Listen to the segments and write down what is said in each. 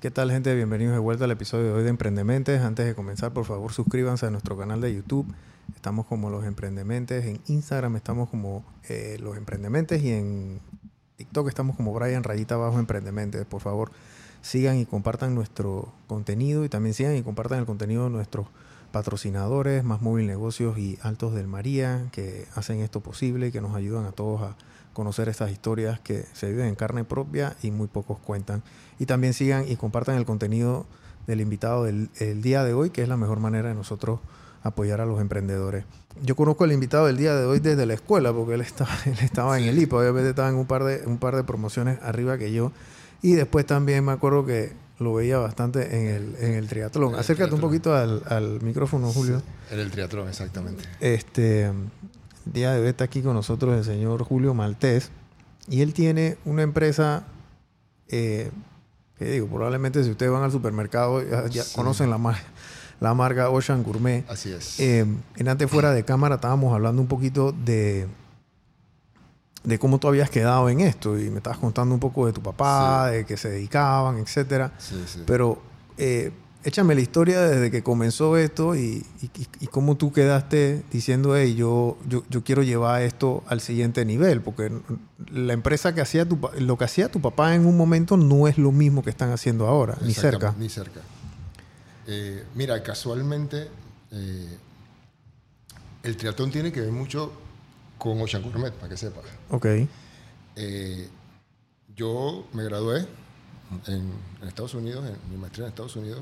¿Qué tal gente? Bienvenidos de vuelta al episodio de hoy de Emprendementes. Antes de comenzar, por favor, suscríbanse a nuestro canal de YouTube. Estamos como Los Emprendementes. En Instagram estamos como eh, Los Emprendementes y en TikTok estamos como Brian Rayita Abajo Emprendementes. Por favor, sigan y compartan nuestro contenido y también sigan y compartan el contenido de nuestros patrocinadores, Más Móvil Negocios y Altos del María, que hacen esto posible y que nos ayudan a todos a conocer estas historias que se viven en carne propia y muy pocos cuentan. Y también sigan y compartan el contenido del invitado del día de hoy, que es la mejor manera de nosotros apoyar a los emprendedores. Yo conozco al invitado del día de hoy desde la escuela, porque él estaba, él estaba en el IPA, obviamente estaba en un par, de, un par de promociones arriba que yo. Y después también me acuerdo que lo veía bastante en el, en el triatlón. Acércate un poquito al, al micrófono, Julio. en el triatlón, exactamente. Este, día de hoy está aquí con nosotros el señor Julio Maltés y él tiene una empresa, eh, que digo, probablemente si ustedes van al supermercado ya, conocen la, la marca Ocean Gourmet. Así es. Eh, en antes fuera de cámara estábamos hablando un poquito de, de cómo tú habías quedado en esto y me estabas contando un poco de tu papá, de que se dedicaban, etcétera. Sí, sí. Pero eh, échame la historia desde que comenzó esto y, y, cómo tú quedaste diciendo, hey, yo, yo, yo, quiero llevar esto al siguiente nivel, porque la empresa que hacía tu, lo que hacía tu papá en un momento no es lo mismo que están haciendo ahora, ni cerca. Ni cerca. Eh, mira, casualmente eh, el triatlón tiene que ver mucho con Ocean Gourmet, para que sepas. Ok. Eh, yo me gradué en, en Estados Unidos, en mi maestría en Estados Unidos,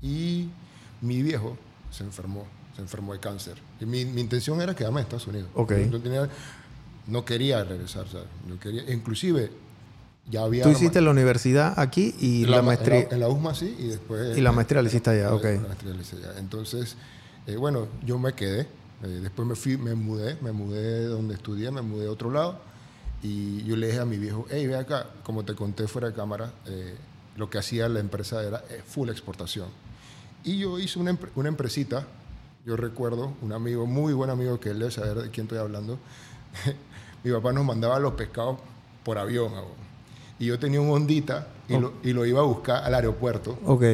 y mi viejo se enfermó, se enfermó de cáncer. Y mi, mi intención era quedarme en Estados Unidos. Okay. No, tenía, no, quería regresar, ¿sabes? No quería, inclusive ya había... ¿Tú hiciste la universidad aquí y la, la maestría? En la, en la, USMA sí, y después... Y la maestría la hiciste allá, ok. La maestría la hice allá. Entonces, eh, bueno, yo me quedé. Eh, después me fui, me mudé, me mudé de donde estudié, me mudé a otro lado. Y yo le dije a mi viejo, hey, ve acá, como te conté fuera de cámara, eh, lo que hacía la empresa era full exportación. Y yo hice una, una empresita, yo recuerdo, un amigo, muy buen amigo que él debe saber de quién estoy hablando. Mi papá nos mandaba los pescados por avión. Y yo tenía un Hondita y, oh. lo, y, lo, iba a buscar al aeropuerto. Ok.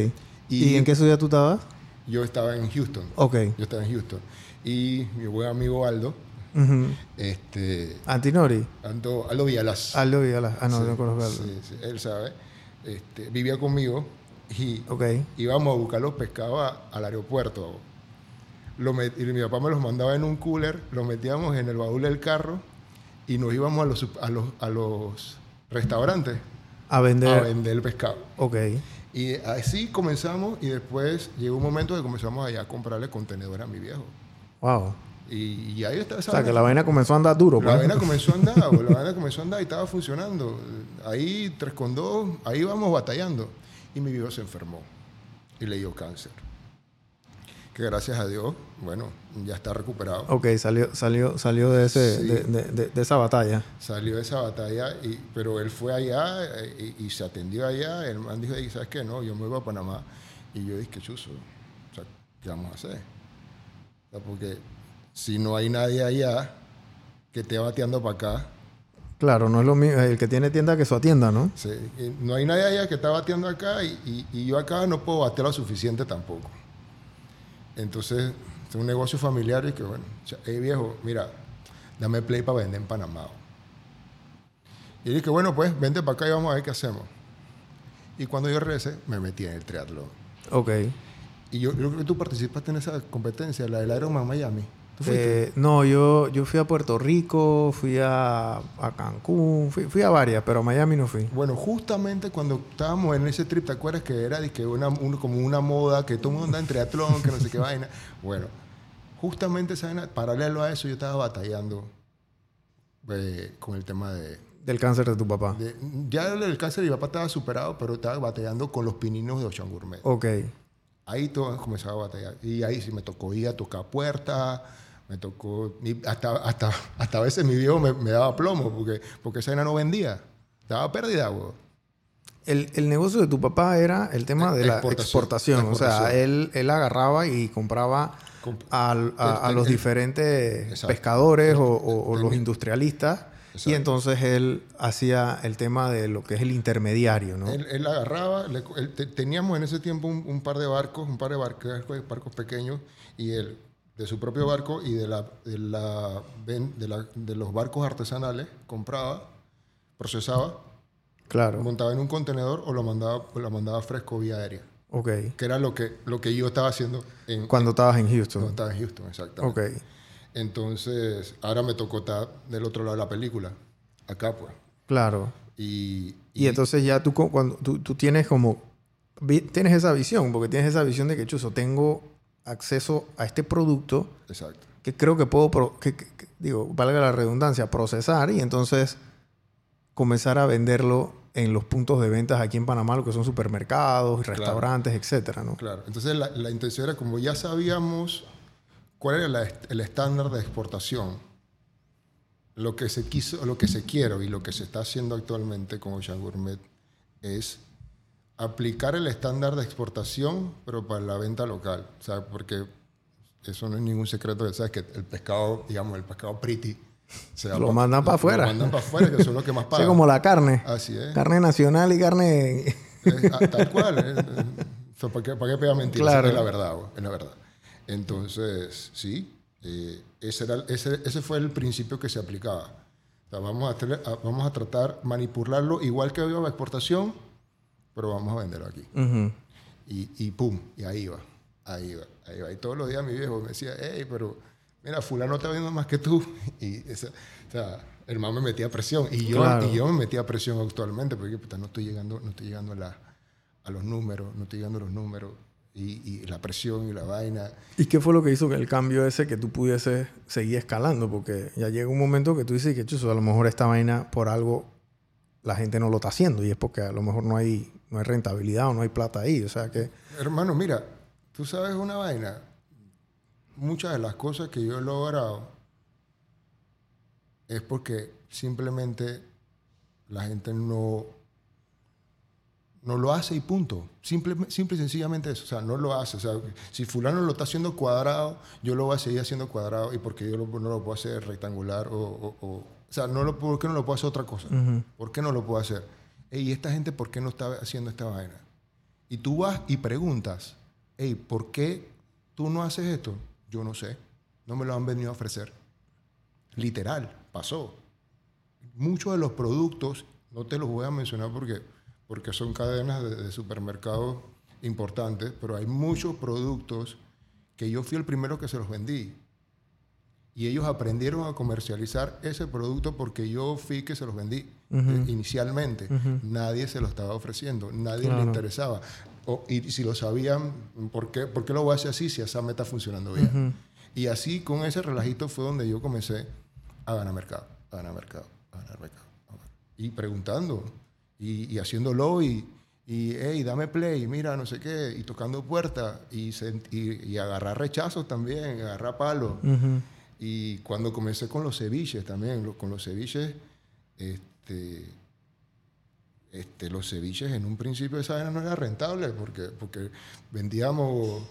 ¿Y, ¿Y en qué ciudad tú estabas? Yo estaba en Houston. Ok. Yo estaba en Houston. Y mi buen amigo Aldo, uh -huh. este, Antinori. Aldo, Aldo Villalas. Aldo Villalas. Ah, no, sí, no conozco a Aldo. Sí, sí, él sabe. Este, vivía conmigo y okay. íbamos a buscar los pescados a, al aeropuerto. Lo met, y mi papá me los mandaba en un cooler, los metíamos en el baúl del carro y nos íbamos a los, a los, a los restaurantes a vender. a vender el pescado. Ok. Y así comenzamos y después llegó un momento que comenzamos allá a comprarle contenedores a mi viejo. Wow. Y, y ahí está esa O sea, que la vaina comenzó a andar duro. La vaina comenzó a andar, la vaina comenzó a andar y estaba funcionando. Ahí, tres con dos, ahí vamos batallando. Y mi viejo se enfermó y le dio cáncer. Que gracias a Dios, bueno, ya está recuperado. Ok, salió, salió, salió de, ese, sí. de, de, de, esa batalla. Salió de esa batalla, y, pero él fue allá y, y, se atendió allá. El man dijo, ¿sabes qué? No, yo me voy a Panamá. Y yo dije, chuzo, o sea, ¿qué vamos a hacer? Sea, porque si no hay nadie allá que esté bateando para acá. Claro, no es lo mismo. El que tiene tienda que su atienda, ¿no? Sí, no hay nadie allá que está bateando acá y, y, y, yo acá no puedo batear lo suficiente tampoco. Entonces, es un negocio familiar y que, bueno, hey viejo, mira, dame play para vender en Panamá. Y dije, bueno, pues vente para acá y vamos a ver qué hacemos. Y cuando yo regresé, me metí en el triatlón. Ok. Y yo, yo creo que tú participaste en esa competencia, la del Ironman Miami. Eh, no, yo, yo fui a Puerto Rico, fui a, a Cancún, fui, fui, a varias, pero a Miami no fui. Bueno, justamente cuando estábamos en ese trip, ¿te acuerdas que era que una, un, como una moda, que todo el mundo anda en triatlón, que no sé qué vaina? Bueno, justamente esa paralelo a eso, yo estaba batallando eh, con el tema de... Del cáncer de tu papá. De, ya el cáncer de mi papá estaba superado, pero estaba batallando con los pininos de Ocean Gourmet. Ok. Ahí todo comenzaba a batallar. Y ahí sí me tocó ir a tocar puertas me tocó, hasta, hasta, hasta a veces mi viejo me, me, daba plomo porque, porque esa no vendía, daba pérdida, güey. El, el, negocio de tu papá era el tema de exportación, la exportación. exportación. O sea, él, él agarraba y compraba a, a, a los diferentes pescadores o, o, o, los industrialistas Y entonces él hacía el tema de lo que es el intermediario, ¿no? Él, él agarraba, le- él te- teníamos en ese tiempo un, un par de barcos, un par de barcos, barcos pequeños, y él, de su propio barco y de, la, de, la, de, la- de los barcos artesanales, compraba, procesaba, Claro. montaba en un contenedor o lo mandaba, o lo mandaba fresco vía aérea, Ok. que era lo que, lo que yo estaba haciendo en, Cuando estabas en cuando Houston. estaba en Houston, exactamente. Ok. Entonces, ahora me tocó estar del otro lado de la película, acá pues. Claro. Y, Y entonces ya tú, cuando, tú, tú tienes como... Tienes esa visión, porque tienes esa visión de que, chuzo, tengo acceso a este producto exacto. que creo que puedo, pro- que, que- que- digo, valga la redundancia, procesar y entonces comenzar a venderlo en los puntos de ventas aquí en Panamá, lo que son supermercados, restaurantes, etcétera, ¿no? Claro, entonces la, la intención era como ya sabíamos cuál era la el estándar de exportación, lo que se quiso, lo que se quiere y lo que se está haciendo actualmente con Ocean Gourmet es aplicar el estándar de exportación, pero para la venta local, o sea, porque eso no es ningún secreto, sabes que el pescado, digamos, el pescado pretty, se Lo pa- mandan pa' afuera. Lo mandan para afuera, que son los que más pagan. como la carne. Así es. Carne nacional y carne... Eh, ah, tal cual. eh, o sea, ¿para, qué, para qué pegar mentiras? Claro. Es la verdad, güey, es la verdad. Entonces, sí, eh, ese, era, ese, ese fue el principio que se aplicaba. O sea, vamos, a vamos a tratar manipularlo igual que iba la exportación, pero vamos a venderlo aquí. Ujú. Y, y pum, y ahí va, ahí va, ahí va. Y todos los días mi viejo me decía, hey, pero mira, fulano está viendo más que tú. Y esa- o sea, el man me metía presión. Y yo, Claro. y yo me metía presión actualmente, porque puta, no estoy llegando, no estoy llegando a, la- a los números, no estoy llegando a los números. Y, y la presión y la vaina. ¿Y qué fue lo que hizo que el cambio ese que tú pudieses seguir escalando? Porque ya llega un momento que tú dices que, chuzo, a lo mejor esta vaina por algo la gente no lo está haciendo y es porque a lo mejor no hay, no hay rentabilidad o no hay plata ahí. O sea que... Hermano, mira, tú sabes una vaina. Muchas de las cosas que yo he logrado es porque simplemente la gente no, no lo hace y punto. Simple, simple y sencillamente eso. O sea, no lo hace. O sea, si fulano lo está haciendo cuadrado, yo lo voy a seguir haciendo cuadrado y porque yo lo- no lo puedo hacer rectangular o... o- o- o sea, no lo, ¿por qué no lo puedo hacer otra cosa? ¿Por qué no lo puedo hacer? ¿Y esta gente por qué no está haciendo esta vaina? Y tú vas y preguntas, hey, ¿por qué tú no haces esto? Yo no sé. No me lo han venido a ofrecer. Literal, pasó. Muchos de los productos, no te los voy a mencionar porque, porque son cadenas de, de supermercados importantes, pero hay muchos productos que yo fui el primero que se los vendí. Y ellos aprendieron a comercializar ese producto porque yo fui que se los vendí eh, inicialmente. Nadie se lo estaba ofreciendo, nadie le Claro. interesaba. O- y si lo sabían, ¿por qué, ¿por qué lo voy a hacer así si esa meta está funcionando bien? Y así, con ese relajito, fue donde yo comencé a ganar mercado, a ganar mercado, a ganar mercado. a ganar. Y preguntando, y, y haciéndolo, y, y, hey, dame play, mira, no sé qué, y tocando puertas, y, y, y agarrar rechazos también, agarrar palos. Y cuando comencé con los ceviches también, lo- con los ceviches, este, este, los ceviches en un principio esa vaina no era rentable porque, porque vendíamos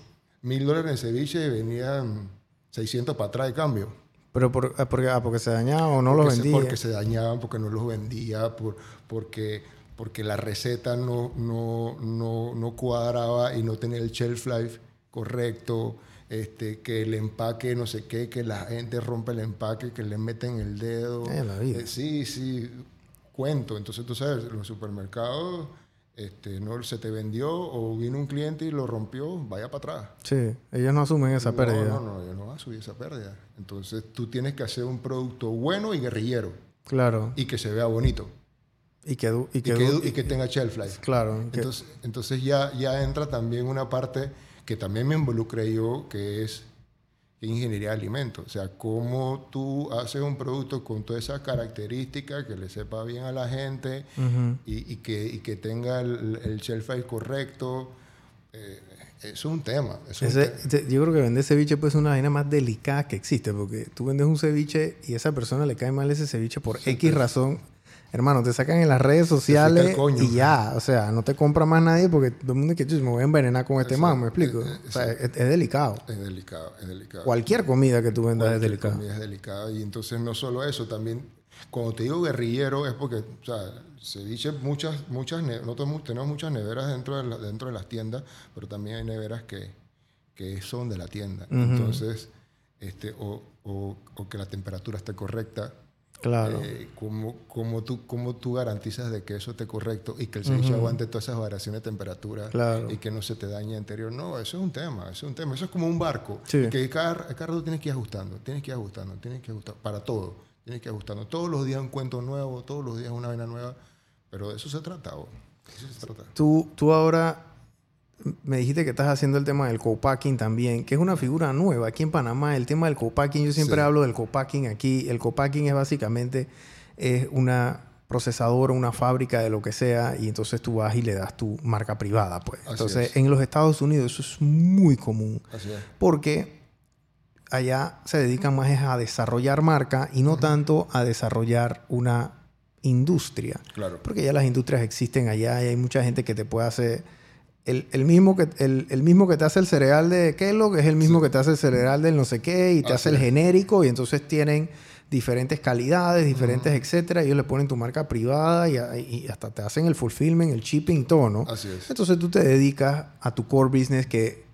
mil dólares en ceviche y venían 600 para atrás de cambio. Pero por, ah, porque, ah, porque se dañaba o no porque los se- vendía. porque se dañaban, porque no los vendía, por, porque, porque la receta no, no, no, no cuadraba y no tenía el shelf life correcto, este, que el empaque no sé qué, que la gente rompe el empaque, que le meten el dedo. La vida. Eh, sí, sí, cuento. Entonces tú sabes, los supermercados, este, no se te vendió o vino un cliente y lo rompió, vaya para atrás. Sí, ellos no asumen esa pérdida. No, no, no, yo no va a subir esa pérdida. Entonces tú tienes que hacer un producto bueno y guerrillero Claro. y que se vea bonito Y que, du- y y que, que, du- y que tenga shelf life. Claro. que- Entonces, entonces ya, ya entra también una parte que también me involucré yo, que es ingeniería de alimentos. O sea, cómo tú haces un producto con todas esas características, que le sepa bien a la gente Ujú. y, y que, y que tenga el, el shelf life correcto. Eh, es un tema. Es un Ese- yo creo que vender ceviche pues, es una vaina más delicada que existe, porque tú vendes un ceviche y a esa persona le cae mal ese ceviche por X razón. Hermano, te sacan en las redes sociales coño. y ya, o sea, no te compra más nadie porque todo el mundo dice que "Chus, me voy a envenenar con este man, ¿me explico? Eh, eh, O sea, es, es delicado. Es delicado, es delicado. Cualquier comida que tú vendas es delicada. comida es delicada. Y entonces no solo eso, también Cuando te digo guerrillero es porque, o sea, se dice muchas, muchas, nosotros tenemos muchas neveras dentro de, dentro de las tiendas, pero también hay neveras que, que son de la tienda. Entonces, este, o, o, o, que la temperatura esté correcta. Claro. Eh, ¿cómo, cómo, tú, ¿Cómo tú garantizas de que eso esté correcto y que el ceviche aguante todas esas variaciones de temperatura claro. y que no se te dañe interior? No, eso es un tema, eso es un tema. Eso es como un barco. Sí. Que cada, cada rato tienes que ir ajustando, tienes que ir ajustando, tienes que ajustar para todo. Tienes que ir ajustando. Todos los días un cuento nuevo, todos los días una vaina nueva. Pero de eso se trata. ¿o? Eso se trata. Tú, tú ahora me dijiste que estás haciendo el tema del co-packing también, que es una figura nueva aquí en Panamá. El tema del co-packing, yo siempre Sí. hablo del co-packing aquí. El co-packing es básicamente es una procesadora, una fábrica de lo que sea, y entonces tú vas y le das tu marca privada. Pues. Así Entonces, es. en los Estados Unidos eso es muy común, Así es. porque allá se dedican más a desarrollar marca y no tanto a desarrollar una industria. Claro. Porque ya las industrias existen allá y hay mucha gente que te puede hacer. El, el mismo que, el, el mismo que te hace el cereal de Kellogg es el mismo que te hace el cereal del no sé qué y te Así hace el genérico y entonces tienen diferentes calidades, diferentes, etcétera. Ellos le ponen tu marca privada y, hasta te hacen el fulfillment, el shipping todo, ¿no? Así es. Entonces tú te dedicas a tu core business que,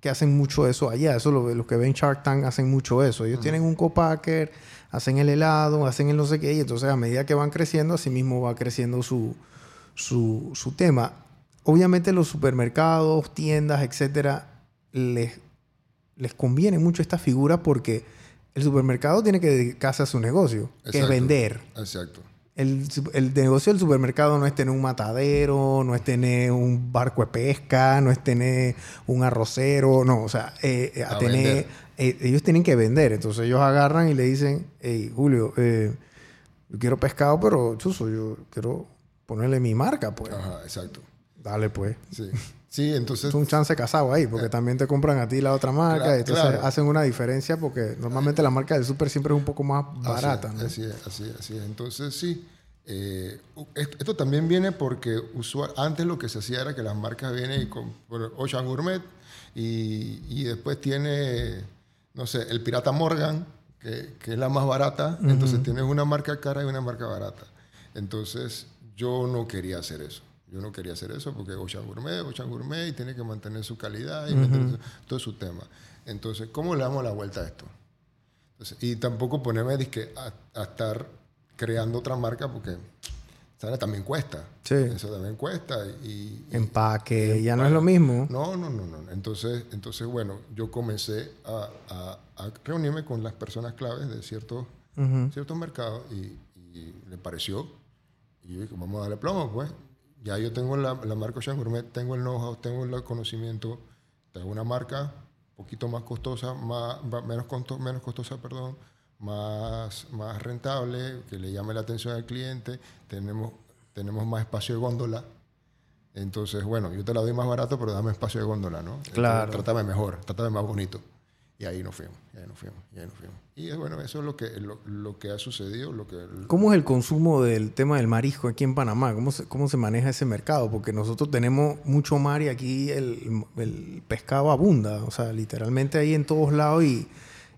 que hacen mucho eso allá. Eso lo, los que ven Shark Tank hacen mucho eso. Ellos tienen un copacker, hacen el helado, hacen el no sé qué, y entonces a medida que van creciendo, así mismo va creciendo su, su, su tema. Obviamente los supermercados, tiendas, etcétera, les, les conviene mucho esta figura porque el supermercado tiene que dedicarse a su negocio, que es vender. Exacto. El, el negocio del supermercado no es tener un matadero, no es tener un barco de pesca, no es tener un arrocero, no, o sea, eh, eh, a A tener, eh, ellos tienen que vender, entonces ellos agarran y le dicen, hey, Julio, eh, yo quiero pescado, pero chuzo, yo quiero ponerle mi marca, pues, Ajá, exacto. Dale pues. Sí. Sí, entonces. Es un chance casado ahí, porque también te compran a ti la otra marca, Claro, entonces claro. hacen una diferencia porque normalmente la marca del super siempre es un poco más Así barata, es, ¿no? Así es, así es, así es. Entonces, sí. eh, esto, también viene porque usual, antes lo que se hacía era que las marcas vienen y con Ocean Gourmet y, y después tiene, no sé, el Pirata Morgan, que, que es la más barata. Entonces tienes una marca cara y una marca barata. Entonces, yo no quería hacer eso. Yo no quería hacer eso porque Ocean Gourmet, Ocean Gourmet y tiene que mantener su calidad y mantener su- todo su tema. Entonces, ¿cómo le damos la vuelta a esto? Entonces, y tampoco ponerme dizque, a, a estar creando otra marca porque ¿sabes? también cuesta. Sí. Eso también cuesta. Y, y- Empaque, ya no es lo mismo. no, no, no, no. Entonces, entonces bueno, yo comencé a, a- a reunirme con las personas claves de ciertos, ciertos mercados y, y le pareció. Y yo dije, vamos a darle plomo, pues. Ya yo tengo la, la marca Ocean Gourmet, tengo el know-how, tengo el conocimiento, tengo una marca un poquito más costosa, más, menos, costo- menos costosa, perdón, más, más rentable, que le llame la atención al cliente, tenemos, tenemos más espacio de góndola. Entonces, bueno, yo te la doy más barato, pero dame espacio de góndola, ¿no? Entonces, Claro. Trátame mejor, trátame más bonito. Y ahí nos fuimos, y ahí nos fuimos, y ahí nos fuimos. Y eh, bueno, eso es lo que, lo, lo que ha sucedido, lo que... ¿Cómo es el consumo del tema del marisco aquí en Panamá? ¿Cómo se, cómo se maneja ese mercado? Porque nosotros tenemos mucho mar y aquí el, el pescado abunda. O sea, literalmente ahí en todos lados y,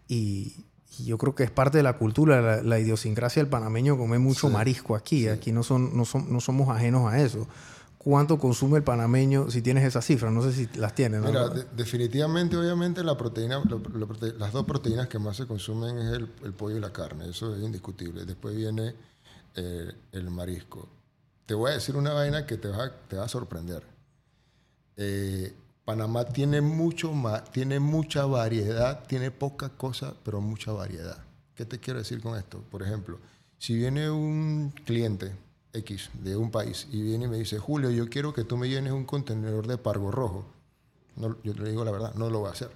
y- y yo creo que es parte de la cultura, la, la idiosincrasia del panameño comer mucho Sí, marisco aquí. Aquí no, son, no, son, no somos ajenos a eso. ¿Cuánto consume el panameño? Si tienes esas cifras, no sé si las tienes. definitivamente, obviamente, las dos proteínas que más se consumen es el, pollo y la carne. Eso es indiscutible. Después viene eh, el marisco. Te voy a decir una vaina que te va, te va a sorprender. Eh, Panamá tiene mucho más, tiene mucha variedad, tiene poca cosa, pero mucha variedad. ¿Qué te quiero decir con esto? Por ejemplo, si viene un cliente X de un país y viene y me dice, Julio, yo quiero que tú me llenes un contenedor de pargo rojo. No, yo te digo la verdad, no lo voy a hacer.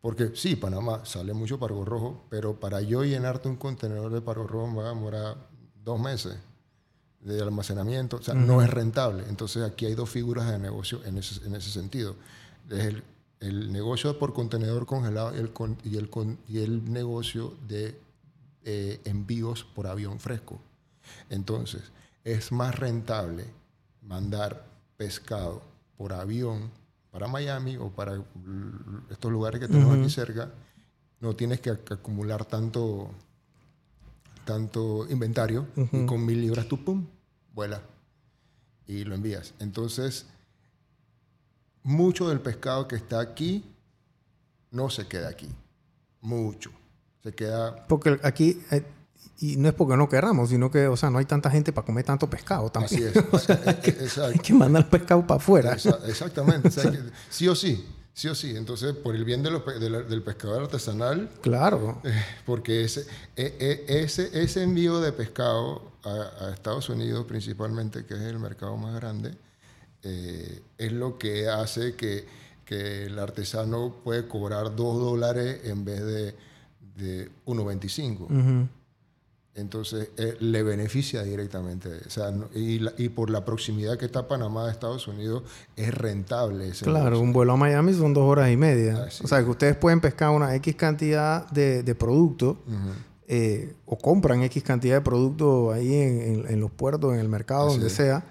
Porque sí, Panamá sale mucho pargo rojo, pero para yo llenarte un contenedor de pargo rojo me va a demorar dos meses de almacenamiento, o sea, no es rentable. Entonces aquí hay dos figuras de negocio en ese, en ese sentido. Es el, el negocio por contenedor congelado y el, con- y el, con- y el negocio de eh, envíos por avión fresco. Entonces, es más rentable mandar pescado por avión para Miami o para estos lugares que tenemos aquí cerca. No tienes que ac- acumular tanto, tanto inventario y con mil libras tú, pum, vuela y lo envías. Entonces, mucho del pescado que está aquí no se queda aquí. Mucho. Se queda... Porque aquí, eh, y no es porque no querramos, sino que, o sea, no hay tanta gente para comer tanto pescado también. Así es. O sea, Eh, hay, que, exacto. hay que mandar el pescado para afuera. Exactamente. O sea, que sí o sí. Sí o sí. Entonces, por el bien de los pe- de la- del pescador artesanal, Claro. eh, porque ese, eh, eh, ese, ese envío de pescado a, a Estados Unidos principalmente, que es el mercado más grande, eh, es lo que hace que, que el artesano puede cobrar 2 dólares en vez de, de 1.25. Ujú. Entonces, eh, le beneficia directamente. O sea, no- y, la- y por la proximidad que está Panamá de Estados Unidos, es rentable ese Claro, negocio. un vuelo a Miami son dos horas y media. Así o sea, que ustedes pueden pescar una X cantidad de, de producto eh, o compran X cantidad de producto ahí en, en- en los puertos, en el mercado, Así donde es. sea,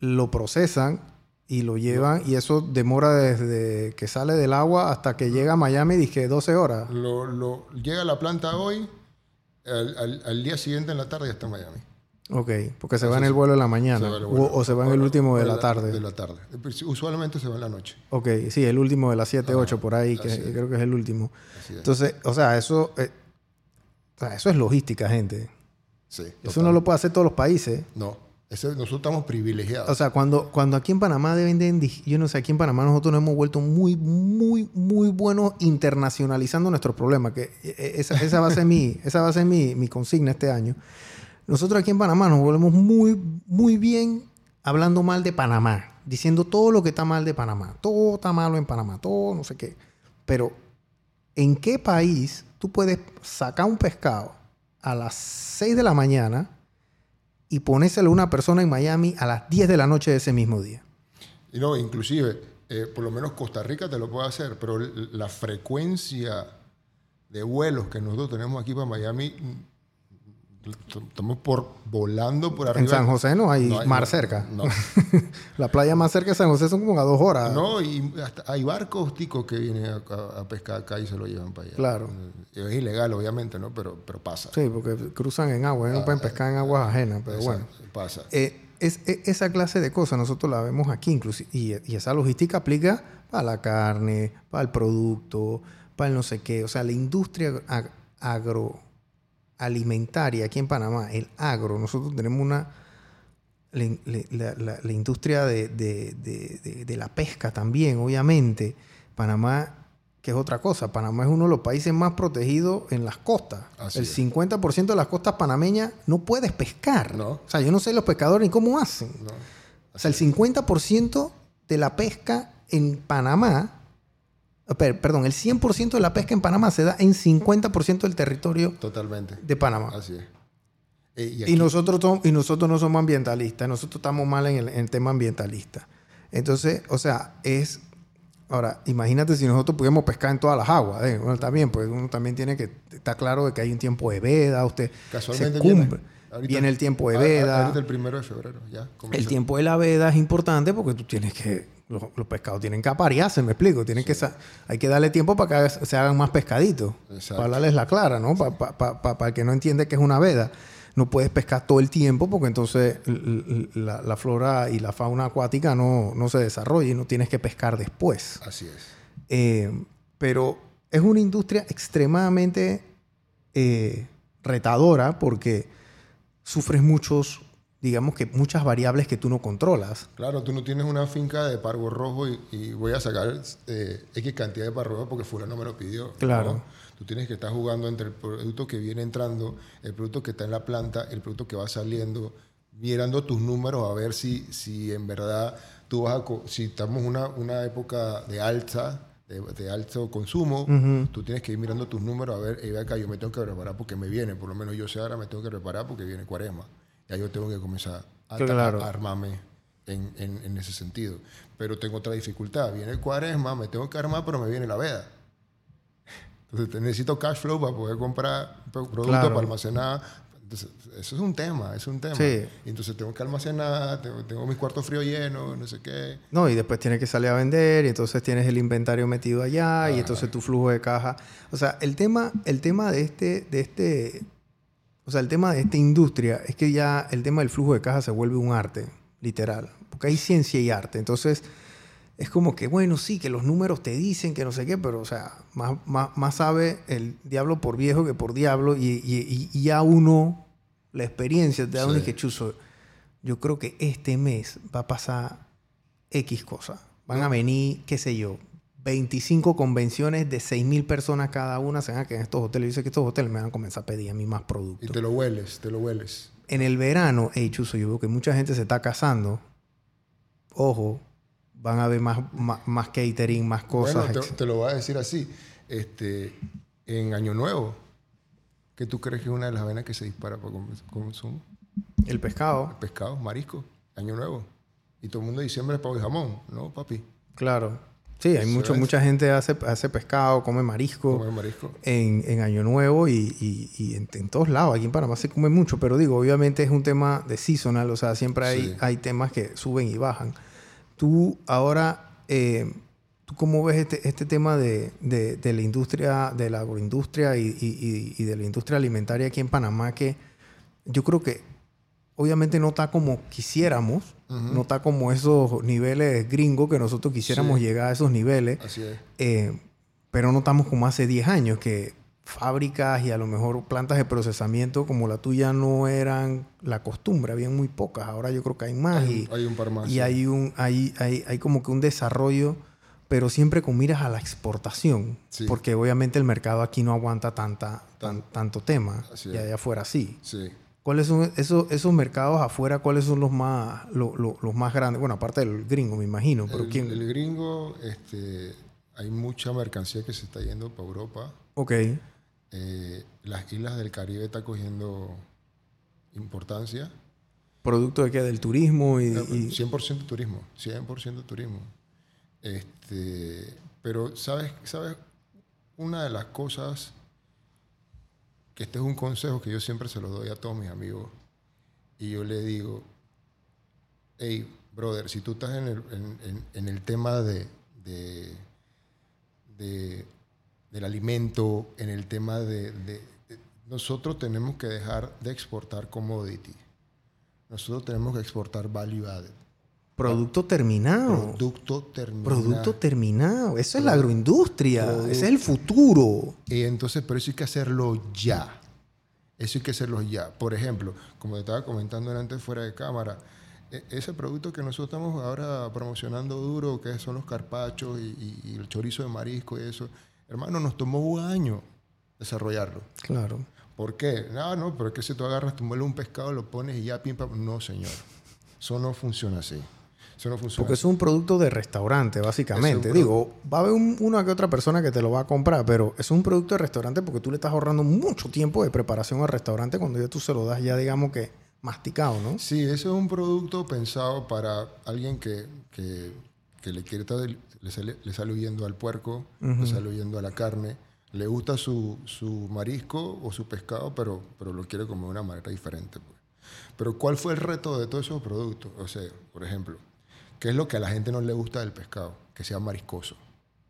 lo procesan y lo llevan y eso demora desde que sale del agua hasta que llega a Miami, dije 12 horas. Lo, lo- llega a la planta hoy, al, al- al día siguiente en la tarde ya está en Miami. Ok, porque se va en el vuelo de la mañana o- se va en el último de la tarde. De la tarde. Usualmente se va en la noche. Ok, sí, el último de las 7, Ajá, 8 por ahí, que así es. creo que es el último. Entonces, o sea, eso, eh, o sea, eso es logística, gente. Sí, Eso total. no lo puede hacer todos los países. No, ese- nosotros estamos privilegiados. O sea, cuando, cuando aquí en Panamá venden, yo no sé, aquí en Panamá nosotros nos hemos vuelto muy, muy, muy buenos internacionalizando nuestros problemas. Que eh, eh, esa, esa va a ser, mi, esa va a ser mi, mi consigna este año. Nosotros aquí en Panamá nos volvemos muy, muy bien hablando mal de Panamá, diciendo todo lo que está mal de Panamá. Todo está malo en Panamá, todo no sé qué. Pero, ¿en qué país tú puedes sacar un pescado a las 6 de la mañana y ponérselo a una persona en Miami a las 10 de la noche de ese mismo día? No, inclusive, eh, por lo menos Costa Rica te lo puede hacer, pero la frecuencia de vuelos que nosotros tenemos aquí para Miami, estamos por volando por arriba. En San José no hay, No hay- mar no, cerca. No, La playa más cerca de San José son como a dos horas. no, y hasta hay barcos ticos que vienen a, pescar acá y se lo llevan para allá. Claro. Eh, Es ilegal, obviamente, ¿no? Pero, pero pasa. Sí, porque cruzan en agua, no pueden pescar en aguas ajenas, pero bueno. Exacto, Pasa. Eh, es, e- esa clase de cosas nosotros la vemos aquí inclusive. Y, y esa logística aplica para la carne, para el producto, para el no sé qué. O sea, la industria ag- agroalimentaria aquí en Panamá, el agro, nosotros tenemos una... La, la- la- la industria de, de- de- la pesca también, obviamente. Panamá, que es otra cosa, Panamá es uno de los países más protegidos en las costas. Así el es. 50% de las costas panameñas no puedes pescar. No. O sea, yo no sé los pescadores ni cómo hacen. No. O sea, el 50% de la pesca en Panamá, perdón, el 100% de la pesca en Panamá se da en 50% del territorio Totalmente. de Panamá. Así es. Y nosotros, y nosotros no somos ambientalistas, nosotros estamos mal en el, en el tema ambientalista. Entonces, o sea, es... Ahora, imagínate si nosotros pudiéramos pescar en todas las aguas. ¿eh? Bueno, está bien, pues uno también tiene que... Está claro de que hay un tiempo de veda, usted Casualmente se cumple. viene. Ahorita- viene el tiempo de a- a- veda. Ahorita el primero de febrero, ya. El tiempo de la veda es importante porque tú tienes que... Los, los pescados tienen que aparearse, me explico. Tienen que hay que darle tiempo para que se hagan más pescaditos. Para hablarles la clara, ¿no? Para el que no entiende que es una veda. No puedes pescar todo el tiempo porque entonces la flora y la fauna acuática no, no se desarrolla y no tienes que pescar después. Así es. Eh, pero es una industria extremadamente eh, retadora porque sufres muchos, digamos que muchas variables que tú no controlas. Claro, tú no tienes una finca de pargo rojo y, y voy a sacar eh, X cantidad de pargo rojo porque fulano me lo pidió. Claro. ¿no? Tú tienes que estar jugando entre el producto que viene entrando, el producto que está en la planta, el producto que va saliendo, mirando tus números a ver si, si en verdad tú vas a... Si estamos en una, una época de alza, de, de alto consumo, tú tienes que ir mirando tus números a ver, "Ey, ve acá, yo me tengo que preparar porque me viene, por lo menos yo sé ahora me tengo que preparar porque viene cuaresma. Ya yo tengo que comenzar a, Claro. a armarme en, en- en ese sentido. Pero tengo otra dificultad. Viene el cuaresma, me tengo que armar, pero me viene la veda. Entonces necesito cash flow para poder comprar pro- productos Claro. para almacenar. Entonces, eso es un tema, es un tema. Sí. Entonces tengo que almacenar, tengo, tengo mis cuartos fríos llenos, no sé qué. No, y después tienes que salir a vender y entonces tienes el inventario metido allá y entonces tu flujo de caja. O sea, el tema, el tema de este, de este, o sea, el tema de esta industria es que ya el tema del flujo de caja se vuelve un arte, literal. Porque hay ciencia y arte. Entonces, es como que, bueno, sí, que los números te dicen que no sé qué, pero, o sea, más, más, más sabe el diablo por viejo que por diablo. Y, y, y ya uno, la experiencia te da un Sí. chuzo. Yo creo que este mes va a pasar X cosa. Van a venir, qué sé yo, 25 convenciones de 6.000 personas cada una. Se van a quedar en estos hoteles. Dice que estos hoteles me van a comenzar a pedir a mí más Y productos. te lo hueles, te lo hueles. En el verano, hey, chuzo, yo veo que mucha gente se está casando. Ojo, van a haber más, más, más catering, más cosas. Bueno, te, lo voy a decir así. Este, en Año Nuevo, ¿qué tú crees que es una de las venas que se dispara com- consumo? El pescado, Pescado, marisco, Año Nuevo. Y todo el mundo diciembre es pavo y jamón, ¿no, papi? claro. Sí, hay mucho, mucha gente hace, hace pescado, come marisco. En, en Año Nuevo y, y- y en, en todos lados. Aquí en Panamá se come mucho, pero digo, obviamente es un tema de seasonal, o sea, siempre hay, Sí. hay temas que suben y bajan. Tú ahora, eh, ¿tú cómo ves este, este tema de, de- de la industria, de la agroindustria y- y de la industria alimentaria aquí en Panamá? Que yo creo que obviamente no está como quisiéramos, Ujú. no está como esos niveles gringos que nosotros quisiéramos Sí. llegar a esos niveles. Así es. Eh, pero no estamos como hace 10 años, que fábricas y a lo mejor plantas de procesamiento como la tuya no eran la costumbre, habían muy pocas. Ahora yo creo que hay más Hay, y, hay un par más. y sí. hay, un, hay, hay, hay como que un desarrollo, pero siempre con miras a la exportación, Sí. porque obviamente el mercado aquí no aguanta tanta, tan- tanto tema y allá afuera sí. Sí. ¿Cuáles son esos, esos mercados afuera? ¿Cuáles son los más, lo- lo- los más grandes? Bueno, aparte del gringo, me imagino, pero El, ¿quién? el gringo, este, hay mucha mercancía que se está yendo para Europa. Ok, Eh, las islas del Caribe está cogiendo importancia. producto de qué? Del turismo y... Eh, y- 100% turismo, 100% turismo. Este, pero, ¿sabes, ¿sabes? Una de las cosas, que este es un consejo que yo siempre se lo doy a todos mis amigos, y yo le digo, hey, brother, si tú estás en el, en, el tema de, de- de- del alimento, en el tema de- de- Nosotros tenemos que dejar de exportar commodity. Nosotros tenemos que exportar value added. Producto terminado. Producto terminado. Producto terminado. Eso es la agroindustria. Producto. Ese es el futuro. Y entonces, pero eso hay que hacerlo ya. Eso hay que hacerlo ya. Por ejemplo, como te estaba comentando antes fuera de cámara, e- ese producto que nosotros estamos ahora promocionando duro, que son los carpachos y, y- y el chorizo de marisco y eso, hermano, nos tomó un año desarrollarlo. Claro. ¿Por qué? No, no, pero es que si tú agarras, tú mueles un pescado, lo pones y ya, pim, pam. No, señor. Eso no funciona así. Eso no funciona Porque es un producto de restaurante, básicamente. Digo, va a haber un- una que otra persona que te lo va a comprar, pero es un producto de restaurante porque tú le estás ahorrando mucho tiempo de preparación al restaurante cuando ya tú se lo das ya, digamos que masticado, ¿no? Sí, ese es un producto pensado para alguien que, que, que le quiere estar- le sale, le sale huyendo al puerco, le sale huyendo a la carne, le gusta su, su marisco o su pescado, pero, pero lo quiere como de una manera diferente. pues. Pero ¿cuál fue el reto de todos esos productos? O sea, por ejemplo, ¿qué es lo que a la gente no le gusta del pescado? Que sea mariscoso,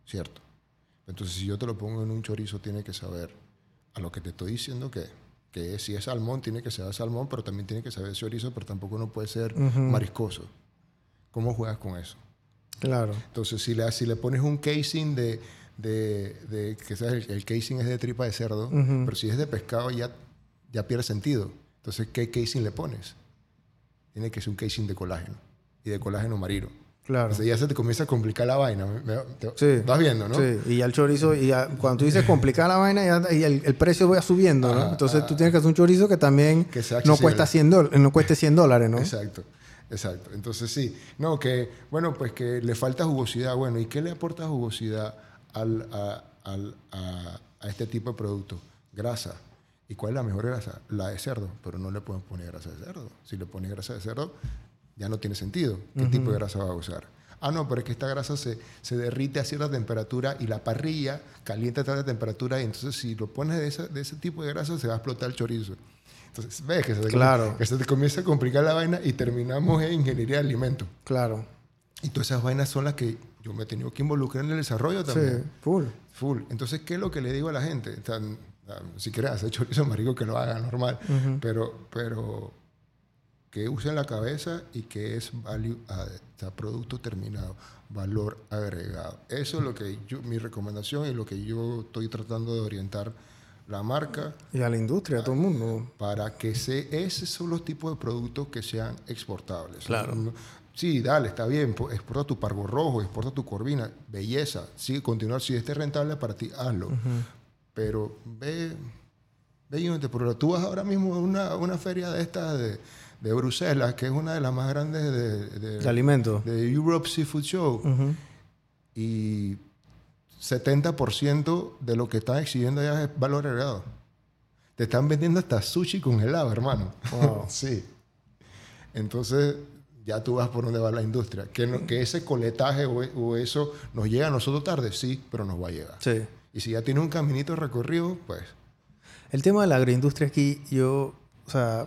¿cierto? Entonces, si yo te lo pongo en un chorizo, tiene que saber a lo que te estoy diciendo que, que si es salmón, tiene que ser salmón, pero también tiene que saber chorizo, pero tampoco no puede ser mariscoso. ¿Cómo juegas con eso? Claro. Entonces, si le, si le pones un casing de, de, de- que sabes, el, el casing es de tripa de cerdo, pero si es de pescado ya, ya pierde sentido. Entonces, ¿qué casing le pones? Tiene que ser un casing de colágeno y de colágeno marino. Claro. Entonces ya se te comienza a complicar la vaina. Te- Sí. Vas viendo, ¿no? Sí, y ya el chorizo, y ya, cuando tú dices complicar la vaina, ya, y el, el precio va subiendo, ¿no? Ajá, Entonces tú tienes que hacer un chorizo que también Que sea no accesible. cuesta 100 dólares, no cueste 100 dólares, ¿no? Exacto, exacto. Entonces sí, no, que, bueno, pues que le falta jugosidad. Bueno, ¿y qué le aporta jugosidad al, a, al- a- a este tipo de producto? Grasa. ¿Y cuál es la mejor grasa? La de cerdo, pero no le pueden poner grasa de cerdo. Si le pones grasa de cerdo, ya no tiene sentido. ¿Qué tipo de grasa va a usar? Ah, no, pero es que esta grasa se, se derrite a cierta temperatura y la parrilla calienta a cierta temperatura y entonces si lo pones de ese, de ese tipo de grasa se va a explotar el chorizo. Entonces, ves que se, te, Claro. que se te comienza a complicar la vaina y terminamos en ingeniería de alimentos. Claro. Y todas esas vainas son las que yo me he tenido que involucrar en el desarrollo también. Sí, full. Full. Entonces, ¿qué es lo que le digo a la gente? O sea, Si quieren hacer chorizo marico, que lo hagan normal. pero, pero que usen la cabeza y que es value added, o sea, producto terminado, valor agregado. Eso es lo que yo, mi recomendación y lo que yo estoy tratando de orientar la marca Y a la industria, a todo el mundo. para que se, esos son los tipos de productos que sean exportables. Claro. No- Sí, dale, está bien, po- exporta tu pargo rojo, exporta tu corvina, belleza, sigue continuar, si este es rentable para ti, hazlo. Pero ve, ve y vete, pero tú vas ahora mismo a una, a una feria de estas de, de Bruselas, que es una de las más grandes de, de- De alimentos. de Europe Seafood Show, Ujú. y 70% de lo que están exhibiendo allá es valor agregado. Te están vendiendo hasta sushi congelado, hermano. Wow. sí. Entonces, ya tú vas por donde va la industria. Que, no- que ese coletaje o, o eso nos llega a nosotros tarde, sí, pero nos va a llegar. Sí. Y si ya tiene un caminito recorrido, pues El tema de la agroindustria aquí, yo, o sea,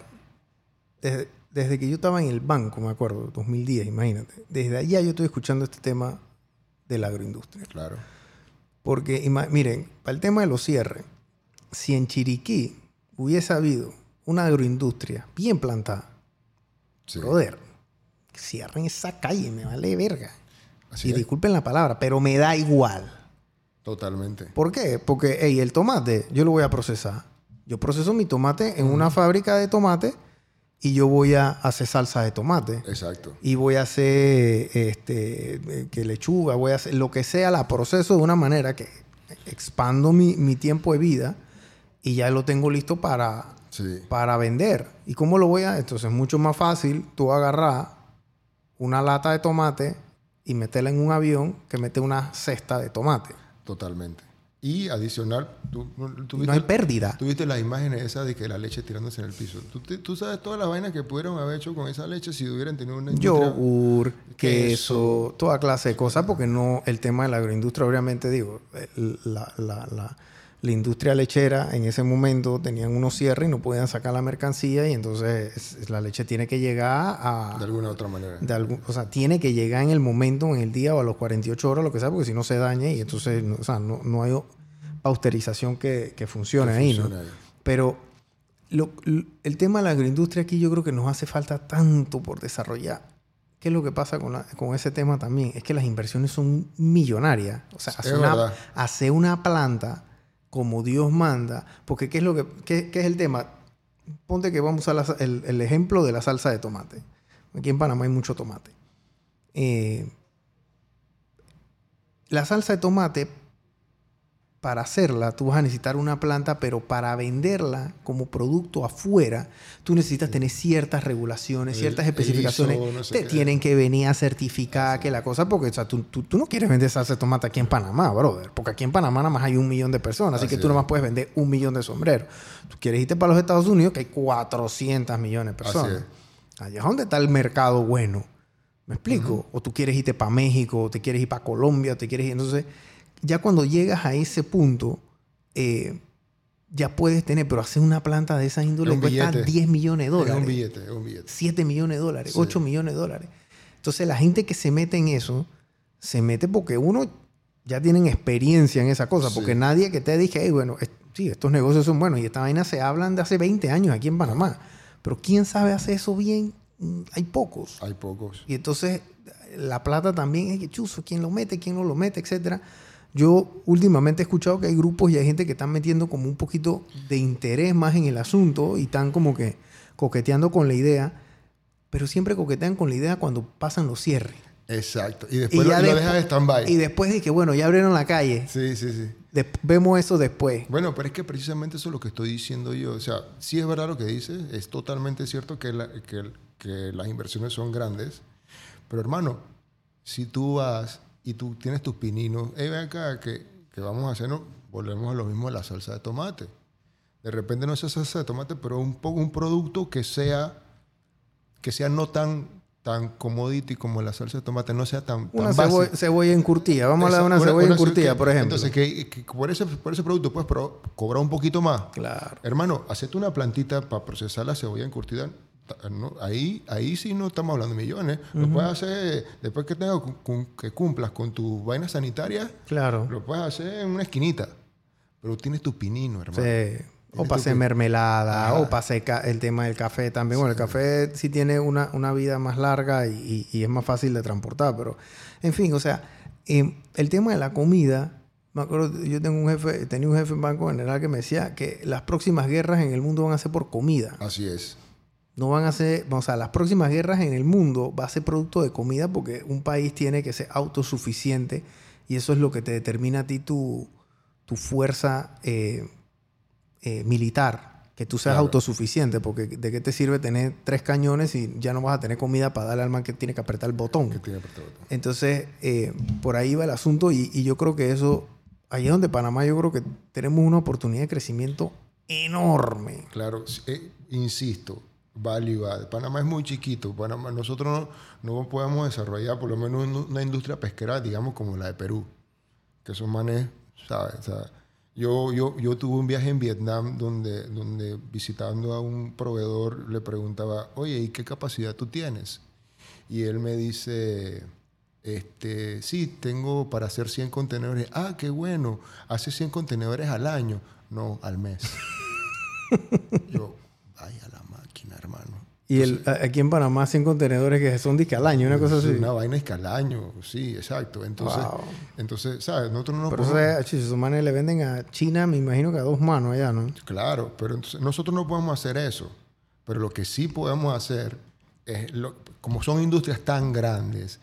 desde, desde que yo estaba en el banco, me acuerdo, 2010, imagínate, desde allá yo estoy escuchando este tema de la agroindustria. claro. Porque, miren, para el tema de los cierres, si en Chiriquí hubiese habido una agroindustria bien plantada, Sí. brother, cierren esa calle, me vale verga. Así y es. disculpen la palabra, pero me da igual. Totalmente. ¿Por qué? Porque, hey, el tomate yo lo voy a procesar. Yo proceso mi tomate en una fábrica de tomate y yo voy a hacer salsa de tomate. Exacto. Y voy a hacer este, que lechuga, voy a hacer lo que sea, la proceso de una manera que expando mi, mi tiempo de vida y ya lo tengo listo para, Sí. para vender. ¿Y cómo lo voy a? Entonces es mucho más fácil tú agarrar una lata de tomate y meterla en un avión que meter una cesta de tomate. Totalmente. Y adicional, tú, tú Y no hay pérdida. Tú viste las imágenes esas de que la leche tirándose en el piso. ¿Tú, te- tú sabes todas las vainas que pudieron haber hecho con esa leche si hubieran tenido una industria? yogur, queso, queso. toda clase de cosas, porque no el tema de la agroindustria, obviamente digo, el- la, la- la- la industria lechera en ese momento tenían unos cierres y no podían sacar la mercancía y entonces es- la leche tiene que llegar a... De alguna otra manera. de algún- o sea, tiene que llegar en el momento, en el día o a los 48 horas, lo que sea, porque si no se daña y entonces, no, o sea, no, no hay pausterización que, que funcione Que ahí, ¿no? ahí. Pero lo- el tema de la agroindustria aquí yo creo que nos hace falta tanto por desarrollar. ¿Qué es lo que pasa con, la- con ese tema también? Es que las inversiones son millonarias. O sea, hacer una, hacer una planta como Dios manda. Porque ¿qué es, lo que, qué, qué es el tema? Ponte que vamos a el, el ejemplo de la salsa de tomate. Aquí en Panamá hay mucho tomate. Eh, la salsa de tomate, para hacerla, tú vas a necesitar una planta, pero para venderla como producto afuera, tú necesitas tener ciertas regulaciones, El- ciertas especificaciones. ISO, no sé te qué. tienen que venir a certificar que la cosa, porque o sea, tú, tú- tú no quieres vender salsa de tomate aquí en Panamá, brother. Porque aquí en Panamá nada más hay un millón de personas, así, Así que tú es. nada más puedes vender un millón de sombreros. Tú quieres irte para los Estados Unidos, que hay 400 millones de personas. Allá es donde está el mercado bueno. ¿Me explico? O tú quieres irte para México, o te quieres ir para Colombia, o te quieres ir. Entonces, ya cuando llegas a ese punto, eh, ya puedes tener, pero hacer una planta de esa índole Es cuesta billete. 10 millones de Es dólares. un billete, es un billete. 7 millones de dólares, Sí. 8 millones de dólares. Entonces, la gente que se mete en eso, se mete porque uno ya tienen experiencia en esa cosa. Sí. Porque nadie que te dije, "Hey, bueno, es- sí, estos negocios son buenos y esta vaina se hablan de hace 20 años aquí en Panamá. Pero ¿quién sabe hacer eso bien? Mm, Hay pocos. Hay pocos. Y entonces la plata también es que chuzo, quién lo mete, quién no lo mete, etcétera. Yo últimamente he escuchado que hay grupos y hay gente que están metiendo como un poquito de interés más en el asunto y están como que coqueteando con la idea, pero siempre coquetean con la idea cuando pasan los cierres. Exacto. Y después lo, dejas de stand-by. Y después de que, bueno, ya abrieron la calle, Sí, sí, sí. de- vemos eso después. Bueno, pero es que precisamente eso es lo que estoy diciendo yo. O sea, sí es verdad lo que dices, es totalmente cierto que, la- que, que las inversiones son grandes, pero hermano, si tú vas y tú tienes tus pininos, hey, ven acá, que, que vamos a hacernos, volvemos a lo mismo de la salsa de tomate. De repente no sea salsa de tomate, pero un, po- un producto que sea, que sea no tan, tan commodity como la salsa de tomate, no sea tan, tan Una cebolla, cebolla encurtida. Vamos a hablar de una cebolla una- encurtida, que- por ejemplo. Entonces, que, que por, ese, por ese producto puedes cobrar un poquito más. claro. Hermano, hacete una plantita para procesar la cebolla encurtida. No, ahí, ahí sí no estamos hablando de millones. Lo puedes hacer después que, cu- que cumplas con tus vainas sanitarias. Claro. Lo puedes hacer en una esquinita. pero tienes tu pinino, hermano. Sí. O para hacer mermelada, o para hacer el tema del café también. Bueno, el café sí tiene una, una vida más larga y, y, es más fácil de transportar, pero en fin, o sea, eh, el tema de la comida, me acuerdo, yo tengo un jefe, tenía un jefe en Banco General que me decía que las próximas guerras en el mundo van a ser por comida. Así es. No van a ser, o sea, las próximas guerras en el mundo va a ser producto de comida porque un país tiene que ser autosuficiente y eso es lo que te determina a ti tu, tu fuerza eh, eh, militar, que tú seas autosuficiente, porque ¿de qué te sirve tener tres cañones y ya no vas a tener comida para darle al man que tiene que apretar el botón? Entonces, eh, por ahí va el asunto y, yo creo que eso, ahí es donde Panamá yo creo que tenemos una oportunidad de crecimiento enorme. Claro, insisto, value Panamá es muy chiquito. Panamá, nosotros no, no, podemos desarrollar por lo menos una industria pesquera, digamos, como la de Perú. Que son manes, ¿sabes? O sea, yo, yo, yo tuve un viaje en Vietnam donde, donde visitando a un proveedor le preguntaba, oye, ¿y qué capacidad tú tienes? Y él me dice, este, sí, tengo para hacer 100 contenedores. Ah, qué bueno, hace 100 contenedores al año. No, al mes. yo, vaya la máquina, hermano. Y el, aquí en Panamá 100 contenedores que son disque al año, una cosa así. Una vaina es que al año, sí, exacto. Entonces, entonces ¿sabes? Nosotros no nos Pero podemos... si esos manes le venden a China, me imagino que a dos manos allá, ¿no? Claro, pero entonces nosotros no podemos hacer eso. Pero lo que sí podemos hacer es, como son industrias tan grandes,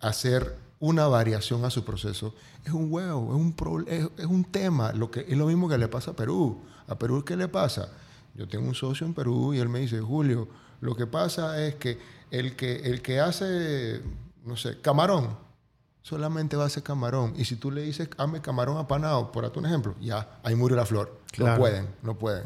hacer una variación a su proceso es un huevo, es un, es, es un tema. Lo que, es lo mismo que le pasa a Perú. ¿A Perú qué le pasa? Yo tengo un socio en Perú y él me dice, Julio, lo que pasa es que el que, el que hace, no sé, camarón, solamente va a hacer camarón. Y si tú le dices, hazme camarón apanado, por un ejemplo, ya, ahí murió la flor. No pueden, no pueden.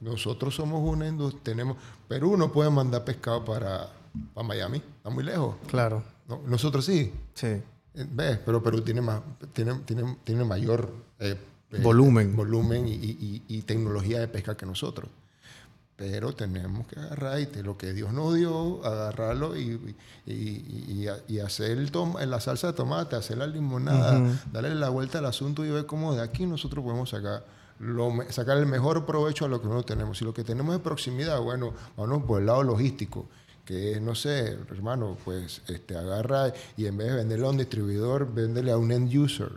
Nosotros somos una industria, tenemos, Perú no puede mandar pescado para, para Miami, está muy lejos. Claro. nosotros sí. Sí. Eh, ¿Ves? Pero Perú tiene, más, tiene, tiene, tiene mayor eh, eh, volumen, volumen y, y, tecnología de pesca que nosotros. Pero tenemos que agarrar y lo que Dios nos dio, agarrarlo y, y, y hacer el la salsa de tomate, hacer la limonada, darle la vuelta al asunto y ver cómo de aquí nosotros podemos sacar, lo, sacar el mejor provecho a lo que nosotros tenemos. Si lo que tenemos es proximidad, bueno, vamos por el lado logístico que es, no sé, hermano, pues este, agarra y en vez de venderle a un distribuidor, véndele a un end user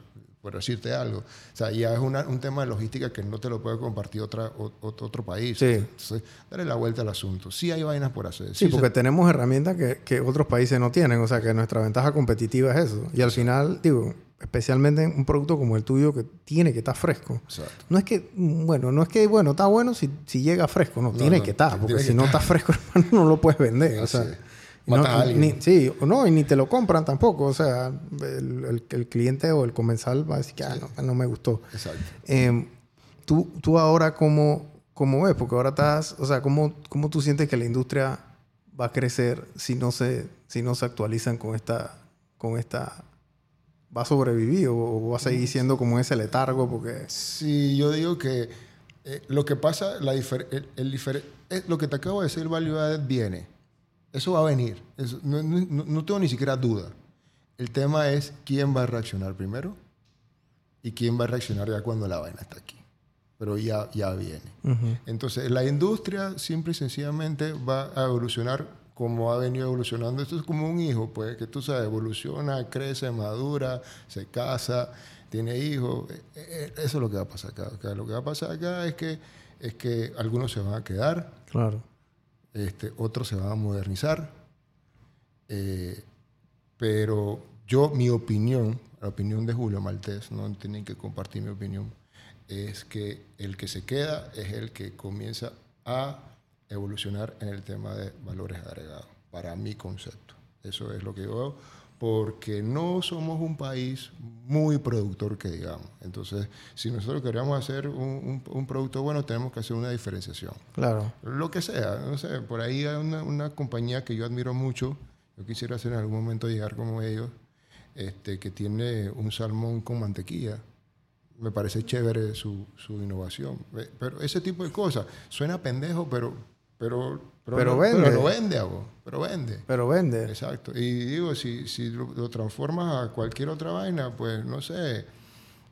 por decirte algo. O sea, ya es un tema de logística que no te lo puede compartir otra, otro país. Sí. Entonces, dale la vuelta al asunto. Sí hay vainas por hacer. Sí, porque tenemos herramientas que, que, otros países no tienen. O sea, que nuestra ventaja competitiva es eso. Y al final, digo, especialmente en un producto como el tuyo que tiene que estar fresco. Exacto. No es que, bueno, no es que, bueno, está bueno si, si llega fresco. No, tiene que estar. Porque si no está fresco, hermano, no lo puedes vender. O sea, no, Ni, sí, no, y ni te lo compran tampoco. O sea, el, el, cliente o el comensal va a decir que ah, no, me gustó. Exacto. Em, tú, tú ahora, ¿cómo, ¿cómo, ves? Porque ahora estás, o sea, ¿cómo, ¿cómo tú sientes que la industria va a crecer si no se, si no se actualizan con esta, con esta ¿Va a sobrevivir o, va a seguir siendo como ese letargo? Porque... Sí, yo digo que eh, lo que pasa, la el, el eh, lo que te acabo de decir, el value added viene. Eso va a venir. no, tengo ni siquiera duda. El tema es quién va a reaccionar primero y quién va a reaccionar ya cuando la vaina está aquí. Pero ya, ya viene. Entonces, la industria simple y sencillamente va a evolucionar como ha venido evolucionando. Esto es como un hijo, pues, que tú sabes, evoluciona, crece, madura, se casa, tiene hijos. E, e, e, eso es lo que va a pasar acá. Lo que va a pasar acá es que, es que algunos se van a quedar. Claro este, otros se van a modernizar. Eh, pero yo, mi opinión, la opinión de Julio Maltés, no tienen que compartir mi opinión, es que el que se queda es el que comienza a evolucionar en el tema de valores agregados, para mi concepto. Eso es lo que yo veo porque no somos un país muy productor que digamos. Entonces, si nosotros queremos hacer un, un, producto bueno, tenemos que hacer una diferenciación. Claro. Lo que sea, no sé, por ahí hay una, una, compañía que yo admiro mucho, yo quisiera hacer en algún momento llegar como ellos, este, que tiene un salmón con mantequilla. Me parece chévere su, su innovación. Pero ese tipo de cosas, suena pendejo, pero pero, pero, vende. Pero lo vende, Pero vende. Pero vende. Exacto. Y digo, si, si lo, transformas a cualquier otra vaina, pues no sé.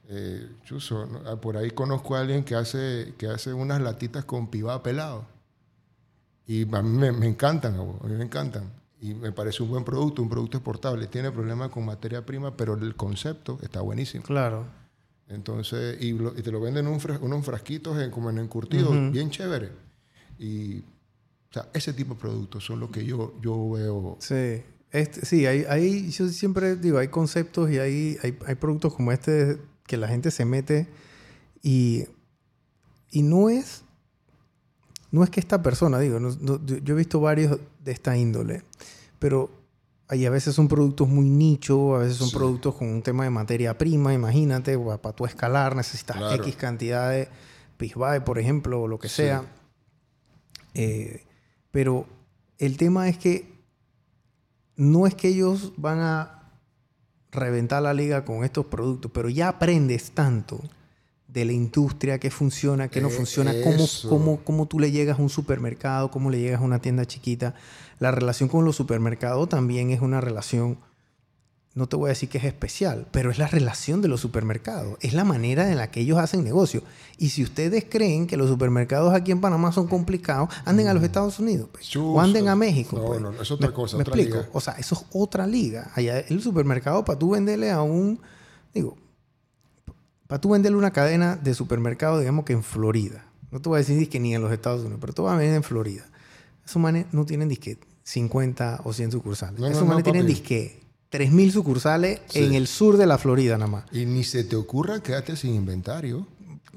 Eh, chuzo, ¿no? Ah, por ahí conozco a alguien que hace, que hace unas latitas con pibá pelado. Y a mí me, me encantan, a mí me encantan. Y me parece un buen producto, un producto exportable. Tiene problemas con materia prima, pero el concepto está buenísimo. Claro. Entonces, y, lo- y te lo venden en un fras- unos frasquitos en- como en encurtido, bien chévere. Y, o sea, ese tipo de productos son los que yo, yo veo. Sí. Este, sí, hay, hay, yo siempre digo, hay conceptos y hay, hay, hay productos como este que la gente se mete y, y no es, no es que esta persona, digo, no- no- yo he visto varios de esta índole, pero hay a veces son productos muy nicho, a veces son Sí. productos con un tema de materia prima, imagínate, para tú escalar necesitas Claro. X cantidad de Pisbae, por ejemplo, o lo que Sí. sea. Eh, pero el tema es que no es que ellos van a reventar la liga con estos productos, pero ya aprendes tanto de la industria, qué funciona, qué no Eh, funciona, cómo, cómo, cómo tú le llegas a un supermercado, cómo le llegas a una tienda chiquita. La relación con los supermercados también es una relación, no te voy a decir que es especial, pero es la relación de los supermercados, es la manera en la que ellos hacen negocio. Y si ustedes creen que los supermercados aquí en Panamá son complicados, anden a los Estados Unidos pues, o anden a México. No, pues. no, es otra cosa, ¿Me otra explico? liga. O sea, eso es otra liga. Allá el supermercado para tú venderle a un, digo, para tú venderle una cadena de supermercado, digamos que en Florida. No te voy a decir que ni en los Estados Unidos, pero tú vas a vender en Florida. Esos manes no tienen disque 50 o 100 sucursales. No, Esos no, manes tienen disque 3.000 sucursales Sí. en el sur de la Florida nada más. Y ni se te ocurra quedarte sin inventario.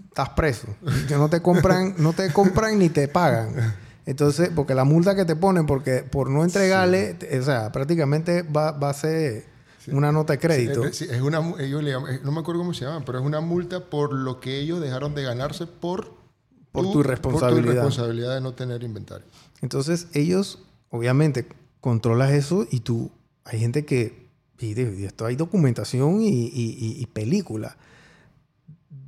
Estás preso. No te compran, no te compran ni te pagan. Entonces, porque la multa que te ponen porque por no entregarle, o sea, prácticamente va, va a ser una nota de crédito. Es, es una, ellos le llaman- eh, no me acuerdo cómo se llaman, pero es una multa por lo que ellos dejaron de ganarse por, Por tu irresponsabilidad. Por tu irresponsabilidad de no tener inventario. Entonces, ellos, obviamente, controlas eso y tú, hay gente que, y de, y esto hay documentación y, y- película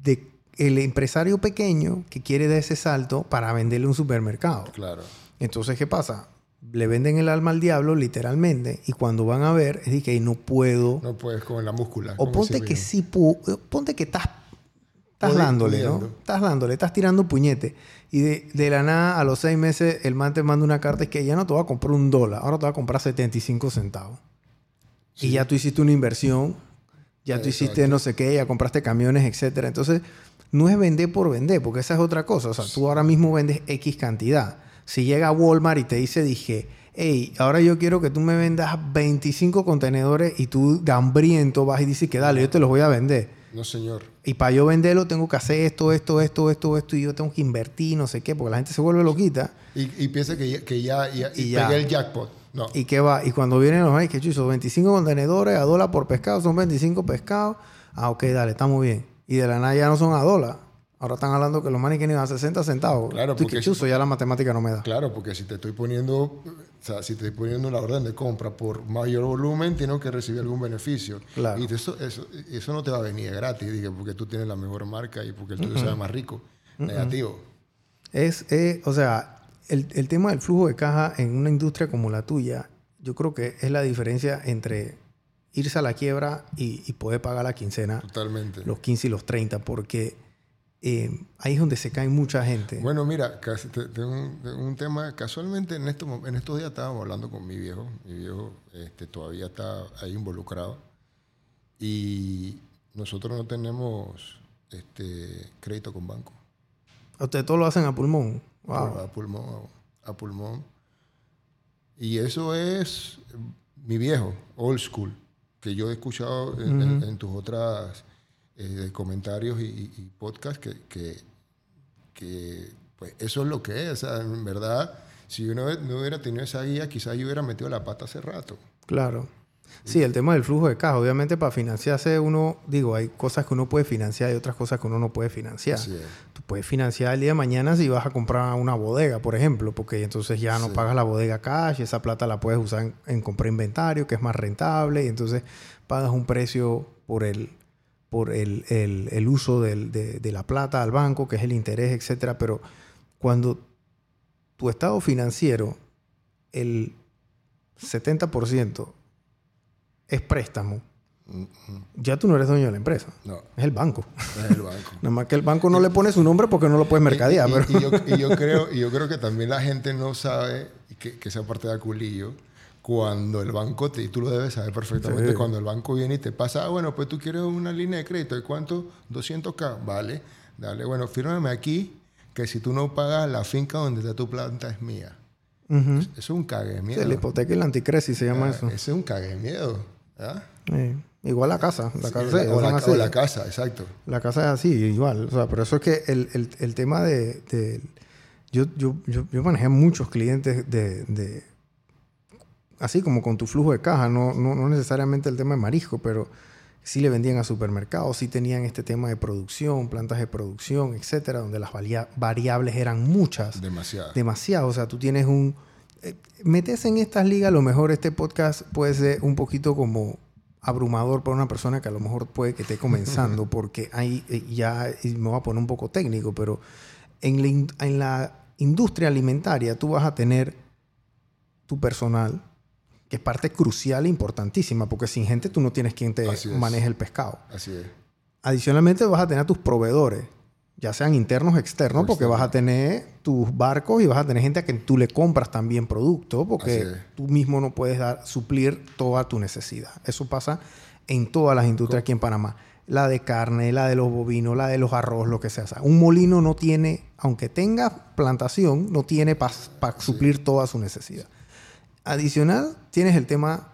de el empresario pequeño que quiere dar ese salto para venderle un supermercado. Claro. Entonces, ¿qué pasa? Le venden el alma al diablo, literalmente, y cuando van a ver, es de que no puedo. No puedes con la múscula. o ponte que sí, pu- ponte que estás, estás dándole, ¿no? Estás dándole, estás tirando puñete. Y de, de la nada, a los seis meses, el man te manda una carta es que ya no te va a comprar un dólar, ahora te va a comprar 75 centavos. Y ya tú hiciste una inversión, ya tú hiciste no sé qué, ya compraste camiones, etcétera. Entonces, no es vender por vender, porque esa es otra cosa. O sea, tú ahora mismo vendes X cantidad. Si llega Walmart y te dice, dije, hey, ahora yo quiero que tú me vendas 25 contenedores y tú, gambriento, vas y dices que dale, yo te los voy a vender. No, señor. Y para yo venderlo tengo que hacer esto, esto, esto, esto, esto, y yo tengo que invertir, no sé qué, porque la gente se vuelve loquita. Y, y piensa que ya, que ya, ya- y Y ya. pegué el jackpot. No. ¿Y qué va? Y cuando vienen los ay, que chuzo, 25 contenedores a dólar por pescado, son 25 pescados. Ah, ok, dale, estamos bien. Y de la nada ya no son a dólar. Ahora están hablando que los manes quieren a 60 centavos. Claro, Tú, y porque que si- chuzo, ya la matemática no me da. Claro, porque si te estoy poniendo, o sea, si te estoy poniendo una orden de compra por mayor volumen, tengo que recibir algún beneficio. Claro. Y eso, eso, eso no te va a venir gratis, dije, porque tú tienes la mejor marca y porque el tuyo sea más rico. Negativo. Es, eh, o sea, el, el tema del flujo de caja en una industria como la tuya, yo creo que es la diferencia entre irse a la quiebra y, y poder pagar la quincena, Totalmente. los 15 y los 30, porque eh, ahí es donde se cae mucha gente. Bueno, mira, casi te- un, un tema. Casualmente en estos, mom- en estos días estábamos hablando con mi viejo. Mi viejo este, todavía está ahí involucrado. Y nosotros no tenemos este, crédito con banco. Ustedes todo lo hacen a pulmón. Wow. A pulmón. A, pulmón. Y eso es mi viejo, old school, que yo he escuchado en, en- en tus otras eh, comentarios y, y- y podcasts que, que, que, pues eso es lo que es. O sea, en verdad, si yo no, no hubiera tenido esa guía, quizás yo hubiera metido la pata hace rato. Claro. Sí, el tema del flujo de caja. Obviamente para financiarse uno, digo, hay cosas que uno puede financiar y otras cosas que uno no puede financiar. Tú puedes financiar el día de mañana si vas a comprar una bodega, por ejemplo, porque entonces ya no Sí. pagas la bodega cash, esa plata la puedes usar en, en comprar inventario, que es más rentable, y entonces pagas un precio por el, por el, el- el uso del- de, de la plata al banco, que es el interés, etcétera. Pero cuando tu estado financiero, el 70% es préstamo, ya tú no eres dueño de la empresa. No. Es el banco. Es el banco. Nada más que el banco no le pone su nombre porque no lo puedes mercadear. Y, y- pero... y yo, y yo creo, y yo creo que también la gente no sabe, y que, que esa parte de culillo, cuando el banco, te, y tú lo debes saber perfectamente, Sí. cuando el banco viene y te pasa, ah, bueno, pues tú quieres una línea de crédito, ¿de cuánto? 200k, vale, dale, bueno, fírmame aquí, que si tú no pagas la finca donde está tu planta es mía. Eso es un cague de Sí, miedo. la hipoteca y la anticresis se llama Ah, eso. Ese es un cague de miedo. ¿Ah? Sí. Igual la casa. La casa, sí, o, la, así. o la casa, exacto. La casa es así, igual. O sea, pero eso es que el, el- el tema de... de- yo, yo, yo, yo manejé muchos clientes de, de- Así como con tu flujo de caja, no, no, no necesariamente el tema de marisco, pero sí le vendían a supermercados, sí tenían este tema de producción, plantas de producción, etcétera, donde las variables eran muchas Demasiado. demasiado. O sea, tú tienes un... eh, metes en estas ligas, a lo mejor este podcast puede ser un poquito como abrumador para una persona que a lo mejor puede que esté comenzando, porque hay eh, ya, me voy a poner un poco técnico, pero en la, in- en la industria alimentaria tú vas a tener tu personal, que es parte crucial e importantísima, porque sin gente tú no tienes quien te maneje el pescado. Así es. Adicionalmente vas a tener a tus proveedores, ya sean internos o externos, porque vas a tener tus barcos y vas a tener gente a quien tú le compras también producto, porque tú mismo no puedes dar, suplir toda tu necesidad. Eso pasa en todas las industrias aquí en Panamá. La de carne, la de los bovinos, la de los arroz, lo que sea, un molino no tiene, aunque tenga plantación, no tiene para suplir toda su necesidad. Adicional, tienes el tema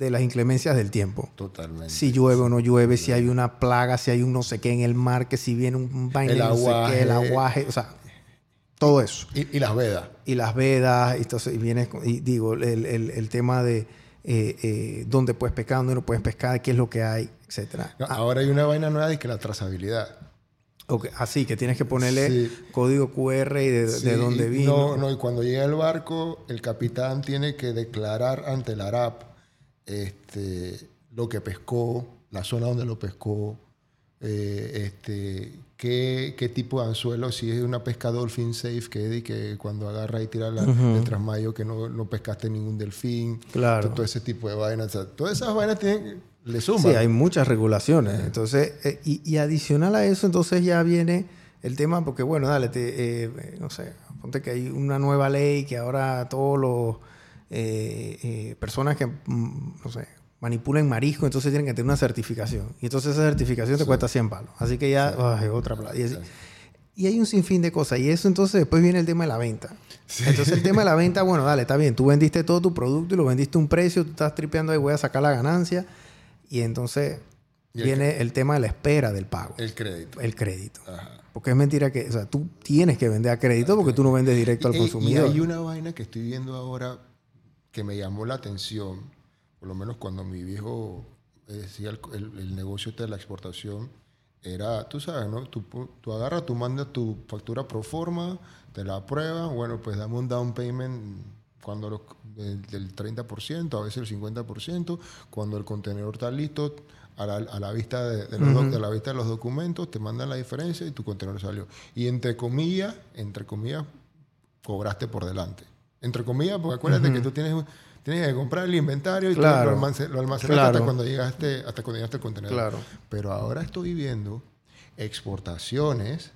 de las inclemencias del tiempo Totalmente. si llueve o no llueve, si hay una plaga, si hay un no sé qué en el mar, que si viene un vaina El de no sé qué, el aguaje. aguaje, o sea, todo eso. Y, y las vedas. Y las vedas, y, entonces, y vienes con- y digo, el, el- el tema de eh, eh, dónde puedes pescar, dónde no puedes pescar, qué es lo que hay, etcétera. No, Ah, Ahora hay una vaina nueva de que la trazabilidad. ok, Así que tienes que ponerle Sí. código QR y de, Sí, de dónde y vino. No, no, y cuando llega el barco, el capitán tiene que declarar ante el ARAP este, lo que pescó, la zona donde lo pescó, eh, este, qué, qué tipo de anzuelo, si es una pesca dolphin safe, que que cuando agarra y tira la, el trasmayo, que no, no pescaste ningún delfín, Claro. todo, todo ese tipo de vainas. O sea, todas esas vainas tienen, le suman. Sí, hay muchas regulaciones. Entonces, eh, y, y adicional a eso, entonces ya viene el tema, porque bueno, dale, te, eh, no sé, ponte que hay una nueva ley que ahora todos los eh, eh, personas que, mm, no sé, manipulan marisco, entonces tienen que tener una certificación. Y entonces esa certificación te cuesta 100 palos. Así que ya, ay, otra plata. Y, hay un sinfín de cosas. Y eso entonces después viene el tema de la venta. Entonces el tema de la venta, bueno, dale, está bien. Tú vendiste todo tu producto y lo vendiste a un precio, tú estás tripeando ahí, voy a sacar la ganancia. Y entonces Y el viene el tema de la espera del pago, El crédito. el crédito. Ajá. Porque es mentira que, o sea, tú tienes que vender a crédito porque tú no vendes directo al consumidor. Y hay una vaina que estoy viendo ahora que me llamó la atención, por lo menos cuando mi viejo eh, decía el, el- el negocio de la exportación, era, tú sabes, ¿no? Tú, tú agarras, tú mandas tu factura pro forma, te la apruebas, bueno, pues dame un down payment cuando los- del, del 30%, a veces el 50%, cuando el contenedor está listo, a la, a la vista de, de los doc- de la vista de los documentos, te mandan la diferencia y tu contenedor salió. Y entre comillas, entre comillas, cobraste por delante. Entre comillas, porque acuérdate que tú tienes, tienes que comprar el inventario y Claro. lo, almacenaste Claro. hasta cuando llegaste, hasta cuando llegaste al contenedor. Claro. Pero ahora estoy viendo exportaciones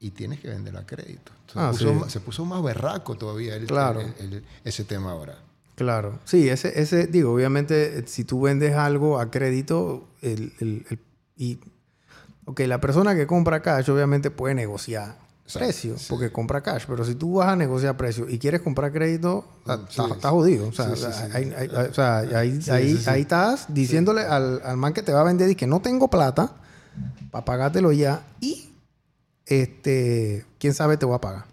y tienes que vender a crédito. Entonces, Ah, puso sí. se puso más berraco todavía el- Claro. el- el- ese tema ahora. Claro. Sí, ese, ese, digo, obviamente, eh, si tú vendes algo a crédito, el, el- el- y, ok, la persona que compra cash obviamente puede negociar Exacto, precio, sí. porque compra cash, pero si tú vas a negociar precio y quieres comprar crédito, estás sí. estás jodido. O sea, ahí, ahí- ahí, estás diciéndole al, al man que te va a vender y que no tengo plata para pagártelo ya y, este, quién sabe te voy a pagar.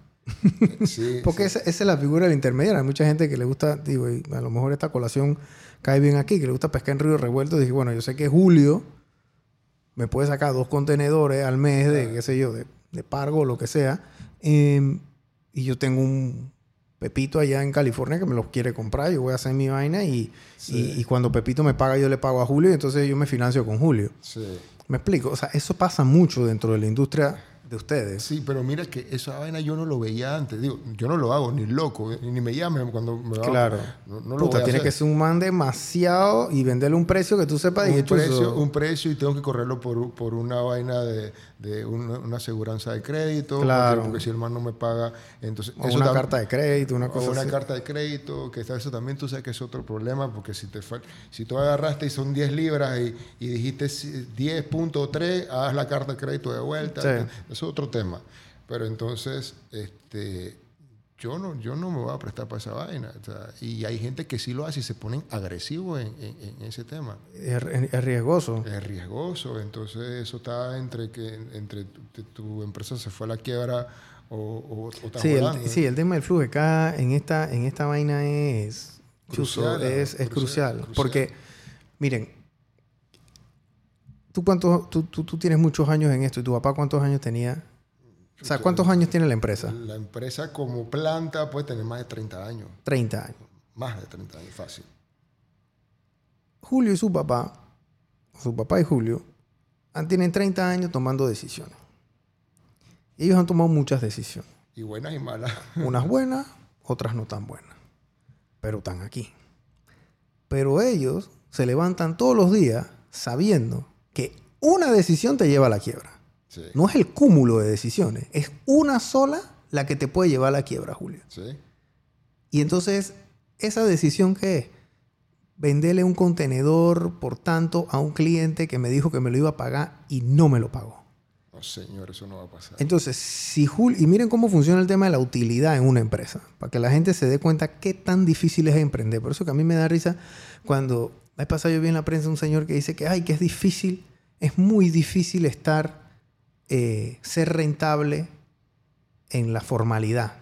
Sí, Porque esa, esa es la figura del intermediario. Hay mucha gente que le gusta, digo, y a lo mejor esta colación cae bien aquí, que le gusta pescar en río revuelto. Dije, bueno, yo sé que Julio me puede sacar dos contenedores al mes de, qué sé yo, de, de pargo o lo que sea. em, y yo tengo un Pepito allá en California que me los quiere comprar. Yo voy a hacer mi vaina y, y, y cuando Pepito me paga, yo le pago a Julio y entonces yo me financio con Julio. sí. ¿Me explico? O sea, eso pasa mucho dentro de la industria de ustedes. Sí, pero mira que esa vaina yo no lo veía antes. Digo, yo no lo hago ni loco, ni me llamen cuando me va Claro. No, no lo Puta, voy a tiene hacer. que ser un man demasiado y venderle un precio que tú sepas. un precio, un precio y tengo que correrlo por, por una vaina de, de una, una aseguranza de crédito. Claro. Porque, porque si el man no me paga, entonces... o eso una carta de crédito, una o cosa una así. carta de crédito, que está- eso también tú sabes que es otro problema, porque si te fal- si tú agarraste y son 10 libras y, y dijiste si- 10.3, haz la carta de crédito de vuelta. Sí. Es otro tema. Pero entonces, este, yo no, yo no me voy a prestar para esa vaina. o sea, y hay gente que sí lo hace y se ponen agresivos en, en- en ese tema. Es, es riesgoso. Es riesgoso, entonces eso está entre que entre tu, tu empresa se fue a la quiebra o, o, o Sí el, sí, el tema del flujo de caja en esta, en esta vaina es Crucial, es, es crucial, crucial, crucial. Porque, miren, ¿tú, cuántos, tú, tú, tú tienes muchos años en esto y tu papá cuántos años tenía. O sea, ¿cuántos años tiene la empresa? La empresa como planta puede tener más de 30 años. 30 años. Más de 30 años, fácil. Julio y su papá, su papá y Julio, tienen 30 años tomando decisiones. Ellos han tomado muchas decisiones. Y buenas y malas. Unas buenas, otras no tan buenas. Pero están aquí. Pero ellos se levantan todos los días sabiendo que una decisión te lleva a la quiebra. Sí. No es el cúmulo de decisiones, es una sola la que te puede llevar a la quiebra, Julio. Sí. Y entonces, esa decisión que es venderle un contenedor por tanto a un cliente que me dijo que me lo iba a pagar y no me lo pagó. No, señor, eso no va a pasar. Entonces, si Julio, y miren cómo funciona el tema de la utilidad en una empresa, para que la gente se dé cuenta qué tan difícil es emprender. Por eso que a mí me da risa cuando, la vez pasada yo vi en la prensa un señor que dice que, ay, que es difícil, es muy difícil estar, eh, ser rentable en la formalidad.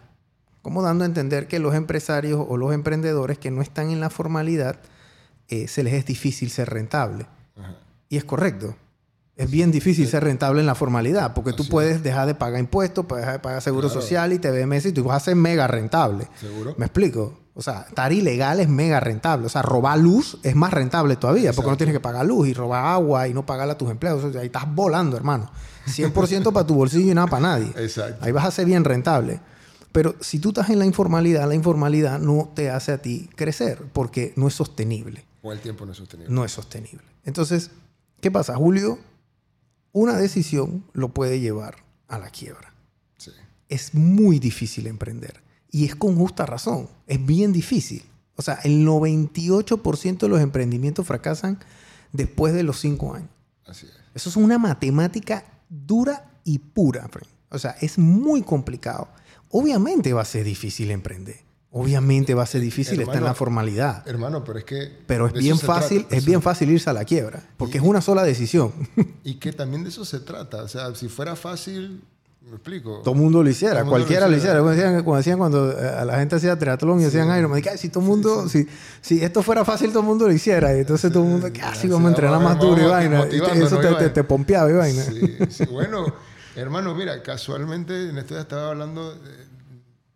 Como dando a entender que los empresarios o los emprendedores que no están en la formalidad, eh, se les es difícil ser rentable. Ajá. Y es correcto. Es bien difícil ser rentable en la formalidad, porque tú puedes dejar de pagar impuestos, puedes dejar de pagar seguro Claro. social y TVMS y tú vas a ser mega rentable. ¿Seguro? ¿Me explico? O sea, estar ilegal es mega rentable. O sea, robar luz es más rentable todavía, porque no tienes que pagar luz y robar agua y no pagarle a tus empleados. O sea, ahí estás volando, hermano. 100% para tu bolsillo y nada para nadie. Exacto. Ahí vas a ser bien rentable. Pero si tú estás en la informalidad, la informalidad no te hace a ti crecer, porque no es sostenible O el tiempo no es sostenible. no es sostenible. Entonces, ¿qué pasa? Julio, una decisión lo puede llevar a la quiebra. Sí. Es muy difícil emprender. Y es con justa razón. Es bien difícil. O sea, el 98% de los emprendimientos fracasan después de los 5 años. Así es. Eso es una matemática dura y pura. O sea, es muy complicado. Obviamente va a ser difícil emprender. Obviamente va a ser difícil estar en la Hermano, formalidad. Hermano, pero es que... Pero es bien fácil, trata. es Eso- bien fácil irse a la quiebra, porque es una sola decisión. Y que también de eso se trata. O sea, si fuera fácil, me explico. todo el mundo lo hiciera, mundo cualquiera lo lo hiciera. hiciera. Como decían, como decían cuando eh, a la gente hacía triatlón y hacían Iron, me dije, si todo el mundo, si, si esto fuera fácil, todo el mundo lo hiciera. Y entonces todo el mundo, que así sí, vamos a entrenar más duro y vaina. Y te- eso te, te, pompeaba y vaina. Sí, sí. Bueno, hermano, mira, casualmente en esto ya estaba hablando eh,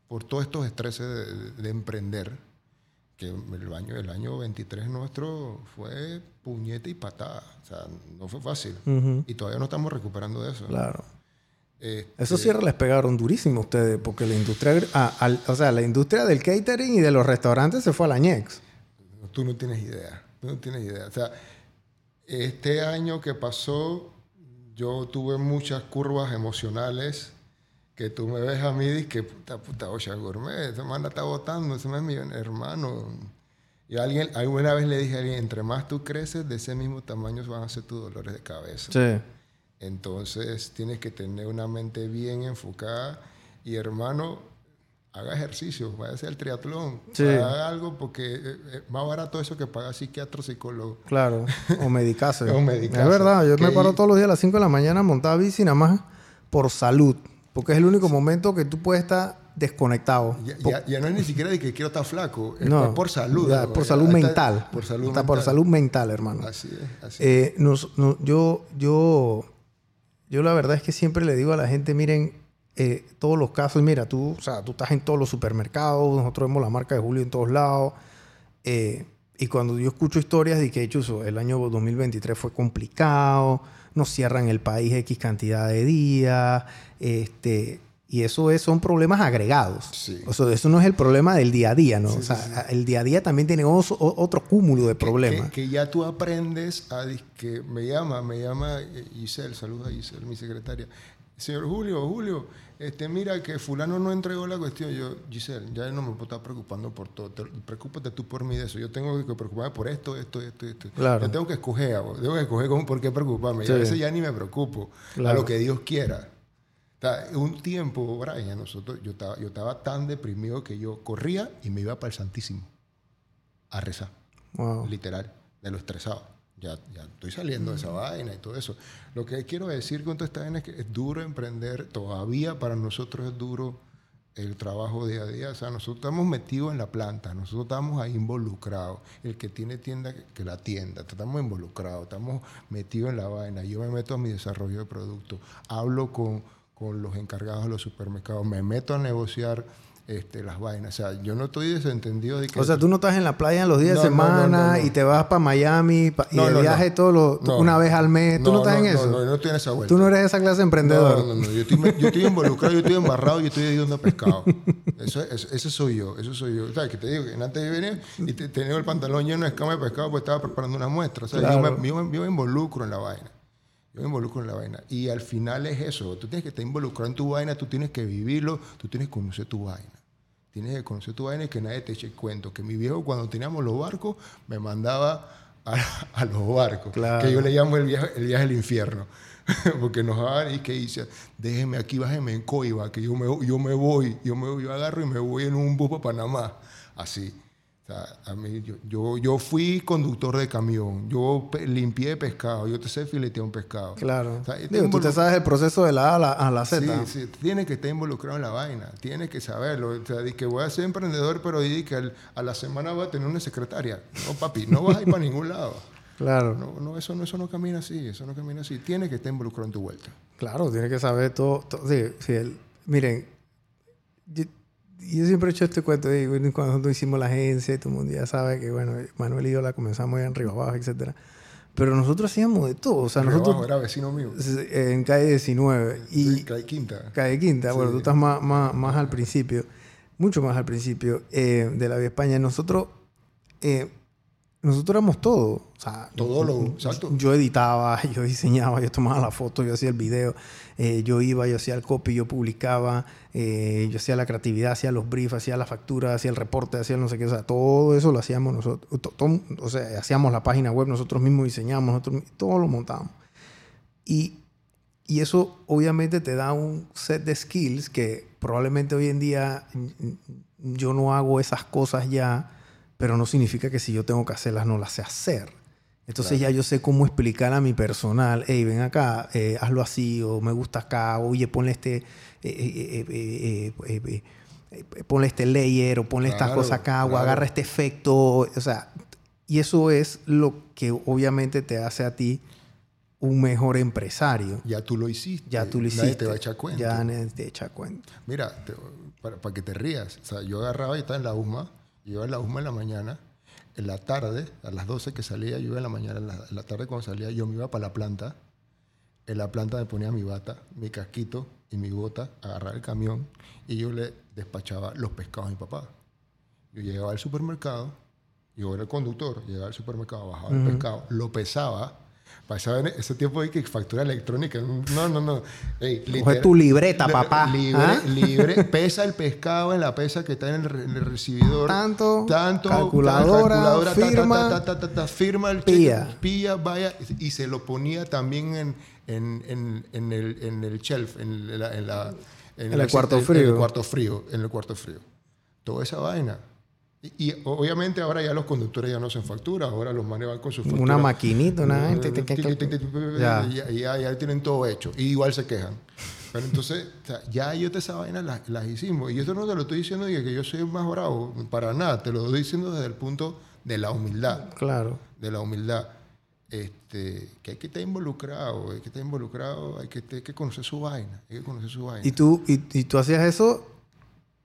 por todos estos estreses de, de emprender, que el año, el año 23 nuestro fue puñete y patada. O sea, no fue fácil. Y todavía no estamos recuperando de eso. Claro. Este, Esos cierres les pegaron durísimo a ustedes, porque la industria, ah, al- o sea, la industria del catering y de los restaurantes se fue a la ñex. Tú no tienes idea. Tú no tienes idea. O sea, este año que pasó, yo tuve muchas curvas emocionales que tú me ves a mí y que puta, puta, Ocean Gourmet, esa manda está votando, ese es mi hermano. Y alguien, alguna vez le dije a alguien, entre más tú creces, de ese mismo tamaño van a ser tus dolores de cabeza. Sí. Entonces tienes que tener una mente bien enfocada y hermano, haga ejercicio, vaya a hacer el triatlón, Sí. haga algo porque eh, eh, más barato eso que pagar psiquiatra psicólogo. Claro, o medicarse. O medicarse. Es verdad, yo me paro todos los días a las 5 de la mañana a montar bici nada más por salud, porque es el único momento que tú puedes estar desconectado. Ya, ya- ya no es ni siquiera de que quiero estar flaco, es no, por, salud. ya, por salud está- mental. Por salud Está mental. por salud mental, hermano. Así es, así Eh, nos- no- yo, yo, yo la verdad es que siempre le digo a la gente, miren, eh, todos los casos, mira, tú, o sea, tú estás en todos los supermercados, nosotros vemos la marca de Julio en todos lados, eh, y cuando yo escucho historias de que hecho el año 2023 fue complicado, nos cierran el país X cantidad de días, este, y eso es, son problemas agregados. Sí. O sea, eso no es el problema del día a día, ¿no? o sea, el día a día también tiene otro, otro cúmulo de problemas. Que, ya tú aprendes a... que me llama, me llama Giselle, saluda a Giselle, mi secretaria. Señor Julio, Julio, este, mira que fulano no entregó la cuestión. Yo, Giselle, ya no me puedo estar preocupando por todo. preocúpate tú por mí de eso. Yo tengo que preocuparme por esto, esto, esto, esto. Claro. Yo tengo que escoger, tengo que escoger cómo, por qué preocuparme. Y a veces ya ni me preocupo. A lo que Dios quiera un tiempo, Brian, nosotros, yo, estaba, yo estaba tan deprimido que yo corría y me iba para el Santísimo a rezar. Literal, de lo estresado. Ya, ya estoy saliendo de esa vaina y todo eso. Lo que quiero decir con toda esta vaina es que es duro emprender, todavía para nosotros es duro el trabajo día a día. O sea, nosotros estamos metidos en la planta, nosotros estamos ahí involucrados. El que tiene tienda, que la tienda, estamos involucrados, estamos metidos en la vaina. Yo me meto a mi desarrollo de producto, hablo con con los encargados de los supermercados, me meto a negociar este, las vainas. O sea, yo no estoy desentendido de que... O sea, tú no estás en la playa en los días de semana y te vas para Miami y el viaje todo una vez al mes. ¿Tú no, estás en eso? No, no, no estoy en esa vuelta. Tú no eres esa clase de emprendedor. No, no, no. Yo estoy, yo estoy involucrado, yo estoy embarrado, yo estoy ayudando a pescado. Eso, eso, soy yo, eso soy yo. ¿Sabes? Que te digo que antes de venir y te, tenía el pantalón lleno de escama de pescado pues estaba preparando una muestra. O sea, yo, me, yo me involucro en la vaina. Yo me involucro en la vaina. Y al final es eso. Tú tienes que estar involucrado en tu vaina, tú tienes que vivirlo, tú tienes que conocer tu vaina. Tienes que conocer tu vaina y que nadie te eche cuento. Que mi viejo, cuando teníamos los barcos, me mandaba a, los barcos. Que yo le llamo el viaje, el viaje al infierno. Porque nos daban y que dice, déjeme aquí, bájeme en Coiba, que yo me, yo me voy, yo me yo agarro y me voy en un bus para Panamá. Así a mí, yo, yo, fui conductor de camión, yo limpié pescado, yo te sé filetear un pescado. Claro. tú te sabes el proceso de la A a la, a la Z. Sí, sí, tienes que estar involucrado en la vaina, tienes que saberlo. O sea, que voy a ser emprendedor, pero di que a la semana voy a tener una secretaria. No, papi, no vas a ir para ningún lado. Claro. No, no, eso, no, eso no camina así, eso no camina así. Tienes que estar involucrado en tu vuelta. Claro, tienes que saber todo. sí, sí, miren, yo siempre he hecho este cuento cuando nosotros hicimos la agencia, todo el mundo ya sabe que, bueno, Manuel y yo la comenzamos en Río Abajo, etcétera. Pero nosotros hacíamos de todo. O sea, nosotros. Abajo era vecino mío. En calle 19. Y calle Quinta. Calle Quinta. Bueno, tú estás más, más, más, al principio, mucho más al principio eh, de la Vía España. Nosotros. Eh, nosotros éramos todo. O sea, todo lo. Exacto. Yo editaba, yo diseñaba, yo tomaba la foto, yo hacía el video, eh, yo iba, yo hacía el copy, yo publicaba, eh, yo hacía la creatividad, hacía los briefs, hacía la factura, hacía el reporte, hacía no sé qué. O sea, todo eso lo hacíamos nosotros. o sea, hacíamos la página web, nosotros mismos diseñamos, nosotros todo lo montábamos. Y, y eso obviamente te da un set de skills que probablemente hoy en día yo no hago esas cosas ya pero no significa que si yo tengo que hacerlas no las sé hacer. Entonces ya yo sé cómo explicar a mi personal, hey, ven acá, eh, hazlo así, o me gusta acá, oye, ponle este, eh, eh, ponle este layer, o ponle esta cosa acá, o agarra este efecto, o sea, y eso es lo que obviamente te hace a ti un mejor empresario. Ya tú lo hiciste. Ya tú lo hiciste. Nadie te va a echar cuenta. Ya nadie te echa cuenta. Mira, para, para, que te rías, o sea, yo agarraba y estaba en la UMA yo iba a la UMA en la mañana, en la tarde, a las 12 que salía, yo iba en la mañana, en la, tarde cuando salía, yo me iba para la planta. En la planta me ponía mi bata, mi casquito y mi bota, agarrar el camión y yo le despachaba los pescados a mi papá. Yo llegaba al supermercado, yo era el conductor, llegaba al supermercado, bajaba el pescado, lo pesaba Pasaba ese tiempo de que factura electrónica. No, no, no. Ey, Coge tu libreta, papá. Libre, ¿Ah? libre. Pesa el pescado en la pesa que está en el, recibidor. Tanto. Tanto. Calculadora. firma. firma el pilla. Pilla, vaya. Y se lo ponía también en, en, en, el, en el shelf, en, la, en, la, en el, cuarto frío. En el cuarto frío. En el cuarto frío. Toda esa vaina. Y, obviamente ahora ya los conductores ya no hacen factura, ahora los manes van con su factura. Una maquinita, una gente. Ya. Ya, ya tienen todo hecho. Y igual se quejan. Pero entonces, ya yo te esa vaina las, las, hicimos. Y esto no te lo estoy diciendo que yo soy más bravo, para nada. Te lo estoy diciendo desde el punto de la humildad. Claro. De la humildad. Este, que hay que estar involucrado, hay que estar involucrado, hay que, hay que conocer su vaina, hay que conocer su vaina. ¿Y tú, y, y tú hacías eso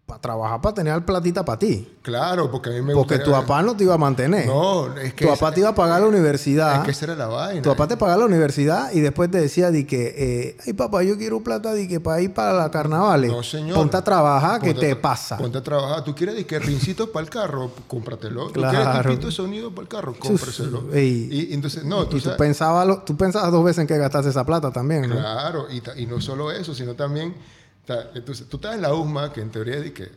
para trabajar, para tener platita para ti. Claro, porque a mí me Porque gustaría- tu papá no te iba a mantener. No, es que... tu papá te iba a pagar la universidad. Es que esa era la vaina. Tu papá te pagaba la universidad y después te decía di que, eh, ay papá, yo quiero plata di que para ir para la carnavales. No, señor. Ponte a trabajar, ¿qué Ponte a te tra- pasa? Ponte a trabajar. ¿Tú quieres que rincitos para el carro? Cómpratelo. ¿Tú quieres de sonido para el carro? Cómpraselo. Ey. Y, y entonces, no, tú y tú pensabas, lo- tú pensabas dos veces en que gastaste esa plata también, ¿no? Claro, y, y no solo eso, sino también, ta- entonces, tú estás en la USMA, que en teoría es de que eh,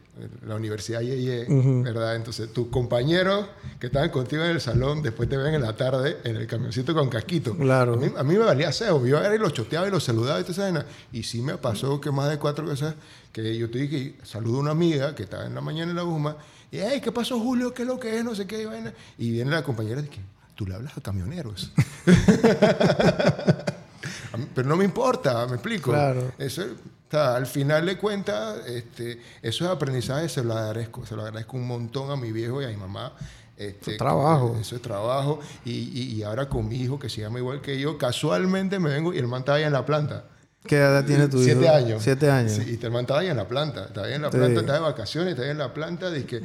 la Universidad Yeye, ¿verdad? Entonces, tus compañeros que estaban contigo en el salón, después te ven en la tarde en el camioncito con casquito. Claro. A mí, a mí me valía cebo, yo agarré y los choteaba y los saludaba y esa vaina. Y sí me pasó que más de cuatro veces que yo te dije, saludo a una amiga que estaba en la mañana en la USMA, y, hey, ¿qué pasó, Julio? ¿Qué es lo que es? No sé qué, y vaina. Y viene la compañera y dice, tú le hablas a camioneros. Pero no me importa, me explico. Claro. Eso, o sea, al final de cuentas, este, eso es aprendizaje, se lo agradezco. Se lo agradezco un montón a mi viejo y a mi mamá. Este, es trabajo. Eso es trabajo. Y, y- y ahora con mi hijo, que se llama igual que yo, casualmente me vengo y el man estaba ahí en la planta. ¿Qué edad tiene tu hijo? Siete años. Siete años. Sí, y el man estaba ahí en la planta. Estaba ahí en la Sí. planta, estaba de vacaciones, estaba ahí en la planta, dizque,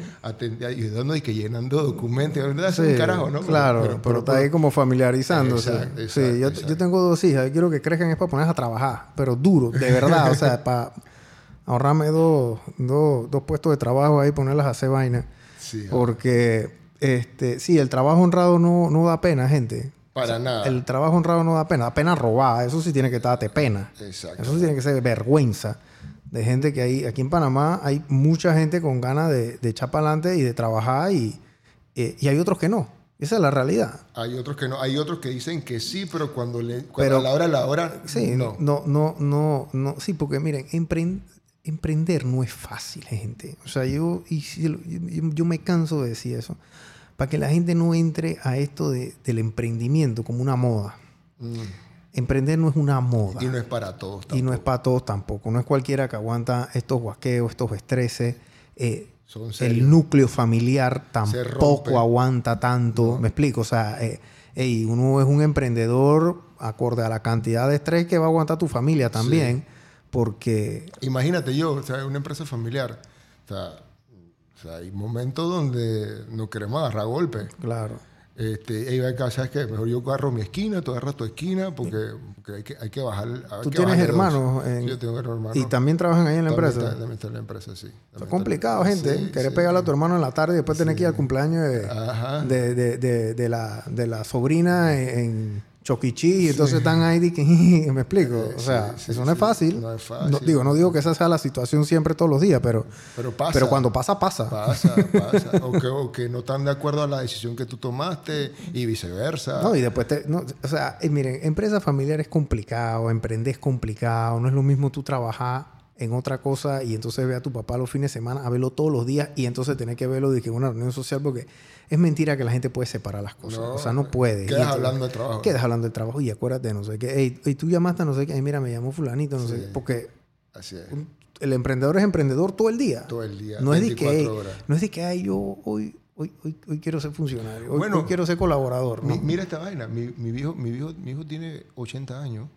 ayudando y que llenando documentos. ¿verdad? Es Sí, un carajo, ¿no? Claro, pero, está ahí como familiarizándose. Exacto, sí, yo, exacto. yo tengo dos hijas. Yo quiero que crezcan es para ponerlas a trabajar, pero duro, de verdad. o sea, para ahorrarme dos, dos, dos puestos de trabajo ahí, ponerlas a hacer vaina. Sí, Porque, este, sí, el trabajo honrado no, no da pena, gente. Para nada. El trabajo honrado no da pena, da pena robar. Eso sí tiene que darte pena. Exacto. Eso sí tiene que ser vergüenza. De gente que hay, aquí en Panamá hay mucha gente con ganas de, de echar para adelante y de trabajar y, eh, y hay otros que no. Esa es la realidad. Hay otros que no, hay otros que dicen que sí, pero cuando le cuando Pero- a la hora a la hora Sí, no. no, no, no, no, Sí, porque miren, empren- emprender no es fácil, gente. O sea, yo, y yo, yo me canso de decir eso. Para que la gente no entre a esto de- del emprendimiento como una moda. Mm. Emprender no es una moda. Y no es para todos Y no es tampoco. para todos tampoco. No es cualquiera que aguanta estos guaqueos, estos estreses. Eh, el núcleo familiar tampoco aguanta tanto. ¿Me explico? O sea, eh, ey, uno es un emprendedor acorde a la cantidad de estrés que va a aguantar tu familia también. Porque, Imagínate yo, o sea, una empresa familiar. O sea, o sea, hay momentos donde no queremos agarrar golpes. claro. Este, ella acá, ¿sabes qué? Mejor yo agarro mi esquina, tú agarras tu esquina, porque, porque hay, que, hay que bajar. hay Tú que tienes hermanos. en- Sí, yo tengo hermanos. y también trabajan ahí en la También empresa. está- también está en la empresa, sí. Está complicado, gente. Sí, Querer sí. pegarle a tu hermano en la tarde y después tener que ir al cumpleaños de, de, de- la, de la sobrina en Choquichí. Y entonces están ahí de que... ¿Me explico? O sea, Eh, eso no es fácil. No es fácil. No- digo, no digo que esa sea la situación siempre todos los días, pero, Pero pasa. pero cuando pasa, pasa. Pasa, pasa. O que, o que no están de acuerdo a la decisión que tú tomaste y viceversa. No, y después te... no, o sea, eh, miren, empresa familiar es complicado, emprender es complicado. No es lo mismo tú trabajar en otra cosa y entonces ve a tu papá los fines de semana a verlo todos los días y entonces tener que verlo de que una reunión social porque es mentira que la gente puede separar las cosas. No, o sea, no puede. quedas Y hablando de trabajo. Quedas hablando del trabajo y acuérdate, no sé qué. Ey, ey, tú llamaste a no sé qué. Mira, me llamó fulanito, no sé qué. Porque Así es. el emprendedor es emprendedor todo el día. Todo el día. No es de 24 que, no es de que ay, yo hoy, hoy, hoy, hoy quiero ser funcionario, hoy, Bueno, hoy quiero ser colaborador. Mi- ¿no? mira esta vaina. Mi, mi viejo, mi, viejo, mi hijo tiene 80 años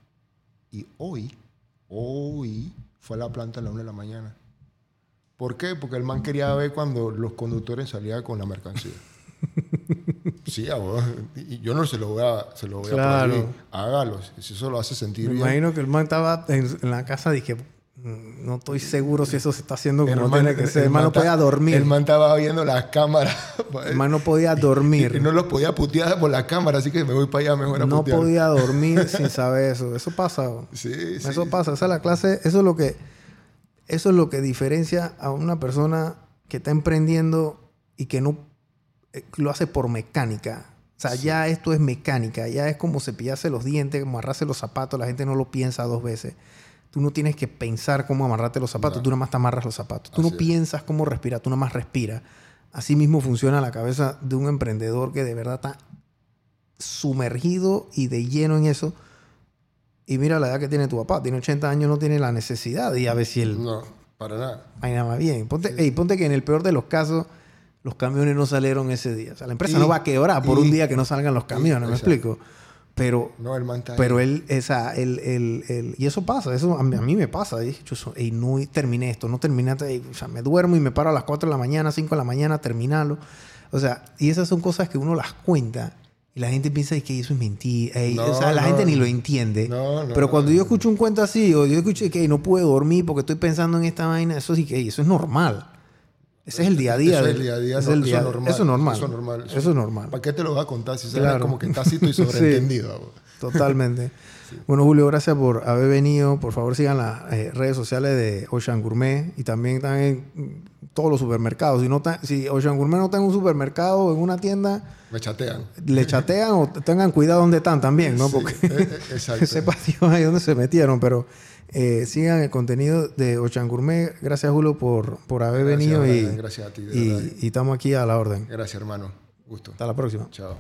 y hoy, hoy fue a la planta a la 1 de la mañana. ¿Por qué? Porque el man quería ver cuando los conductores salían con la mercancía. Sí. Y yo no se lo voy a, se lo voy Claro. a prohibir. Hágalo. Si eso lo hace sentir Me bien. imagino que el man estaba en, en la casa y dije, "Mm, no estoy seguro si eso se está haciendo como El tiene man- que ser. El man no podía dormir. El man estaba viendo las cámaras. El man no podía Y dormir. no los podía putear por la cámara, así que me voy para allá mejor a No putear. podía dormir sin saber eso. Eso pasa. Sí, sí. Eso pasa, esa es la clase, eso es lo que eso es lo que diferencia a una persona que está emprendiendo y que no lo hace por mecánica. O sea, ya esto es mecánica, ya es como cepillarse los dientes, como amarrarse los zapatos, la gente no lo piensa dos veces. Tú no tienes que pensar cómo amarrarte los zapatos, No. tú nada más te amarras los zapatos. Tú no es. piensas cómo respirar, tú nada más respiras. Así mismo funciona la cabeza de un emprendedor que de verdad está sumergido y de lleno en eso. Y mira la edad que tiene tu papá. Tiene 80 años, no tiene la necesidad de ir a ver si él No, para nada. vaina va bien. Ponte, ey, ponte que en el peor de los casos, los camiones no salieron ese día. O sea, la empresa Y- no va a quebrar por y- un día que no salgan los camiones, ¿me explico? Pero, No, el pero él, esa, el, el, el- y eso pasa, eso a mí, a mí me pasa. Dije, ey, no terminé esto, no terminé, o sea, me duermo y me paro a las 4 de la mañana, 5 de la mañana, terminarlo. O sea, y esas son cosas que uno las cuenta y la gente piensa que eso es mentira. ey, No, o sea, la no, gente ni lo entiende. No, no, pero cuando yo escucho un cuento así, o yo escucho que no puedo dormir porque estoy pensando en esta vaina, eso sí que ey, eso es normal. Ese es el día a día. Eso es el día a día. no, el eso día- es normal. Eso es normal. Eso es normal. Eso es normal. ¿Para qué te lo vas a contar si sabes Claro. como que tácito y Sí. sobreentendido? Totalmente. Bueno, Julio, gracias por haber venido. Por favor, sigan las eh, redes sociales de Ocean Gourmet y también están en todos los supermercados. Si, no está- si Ocean Gourmet no está en un supermercado o en una tienda, Me chatean. le chatean o tengan cuidado donde están también, ¿no? Sí, Porque eh, eh, exacto. ahí dónde se metieron. Pero eh, sigan el contenido de Ocean Gourmet. Gracias, Julio, por, por haber Gracias, venido y, gracias a ti, de y- y estamos aquí a la orden. Gracias, hermano. Gusto. Hasta la próxima. Chao.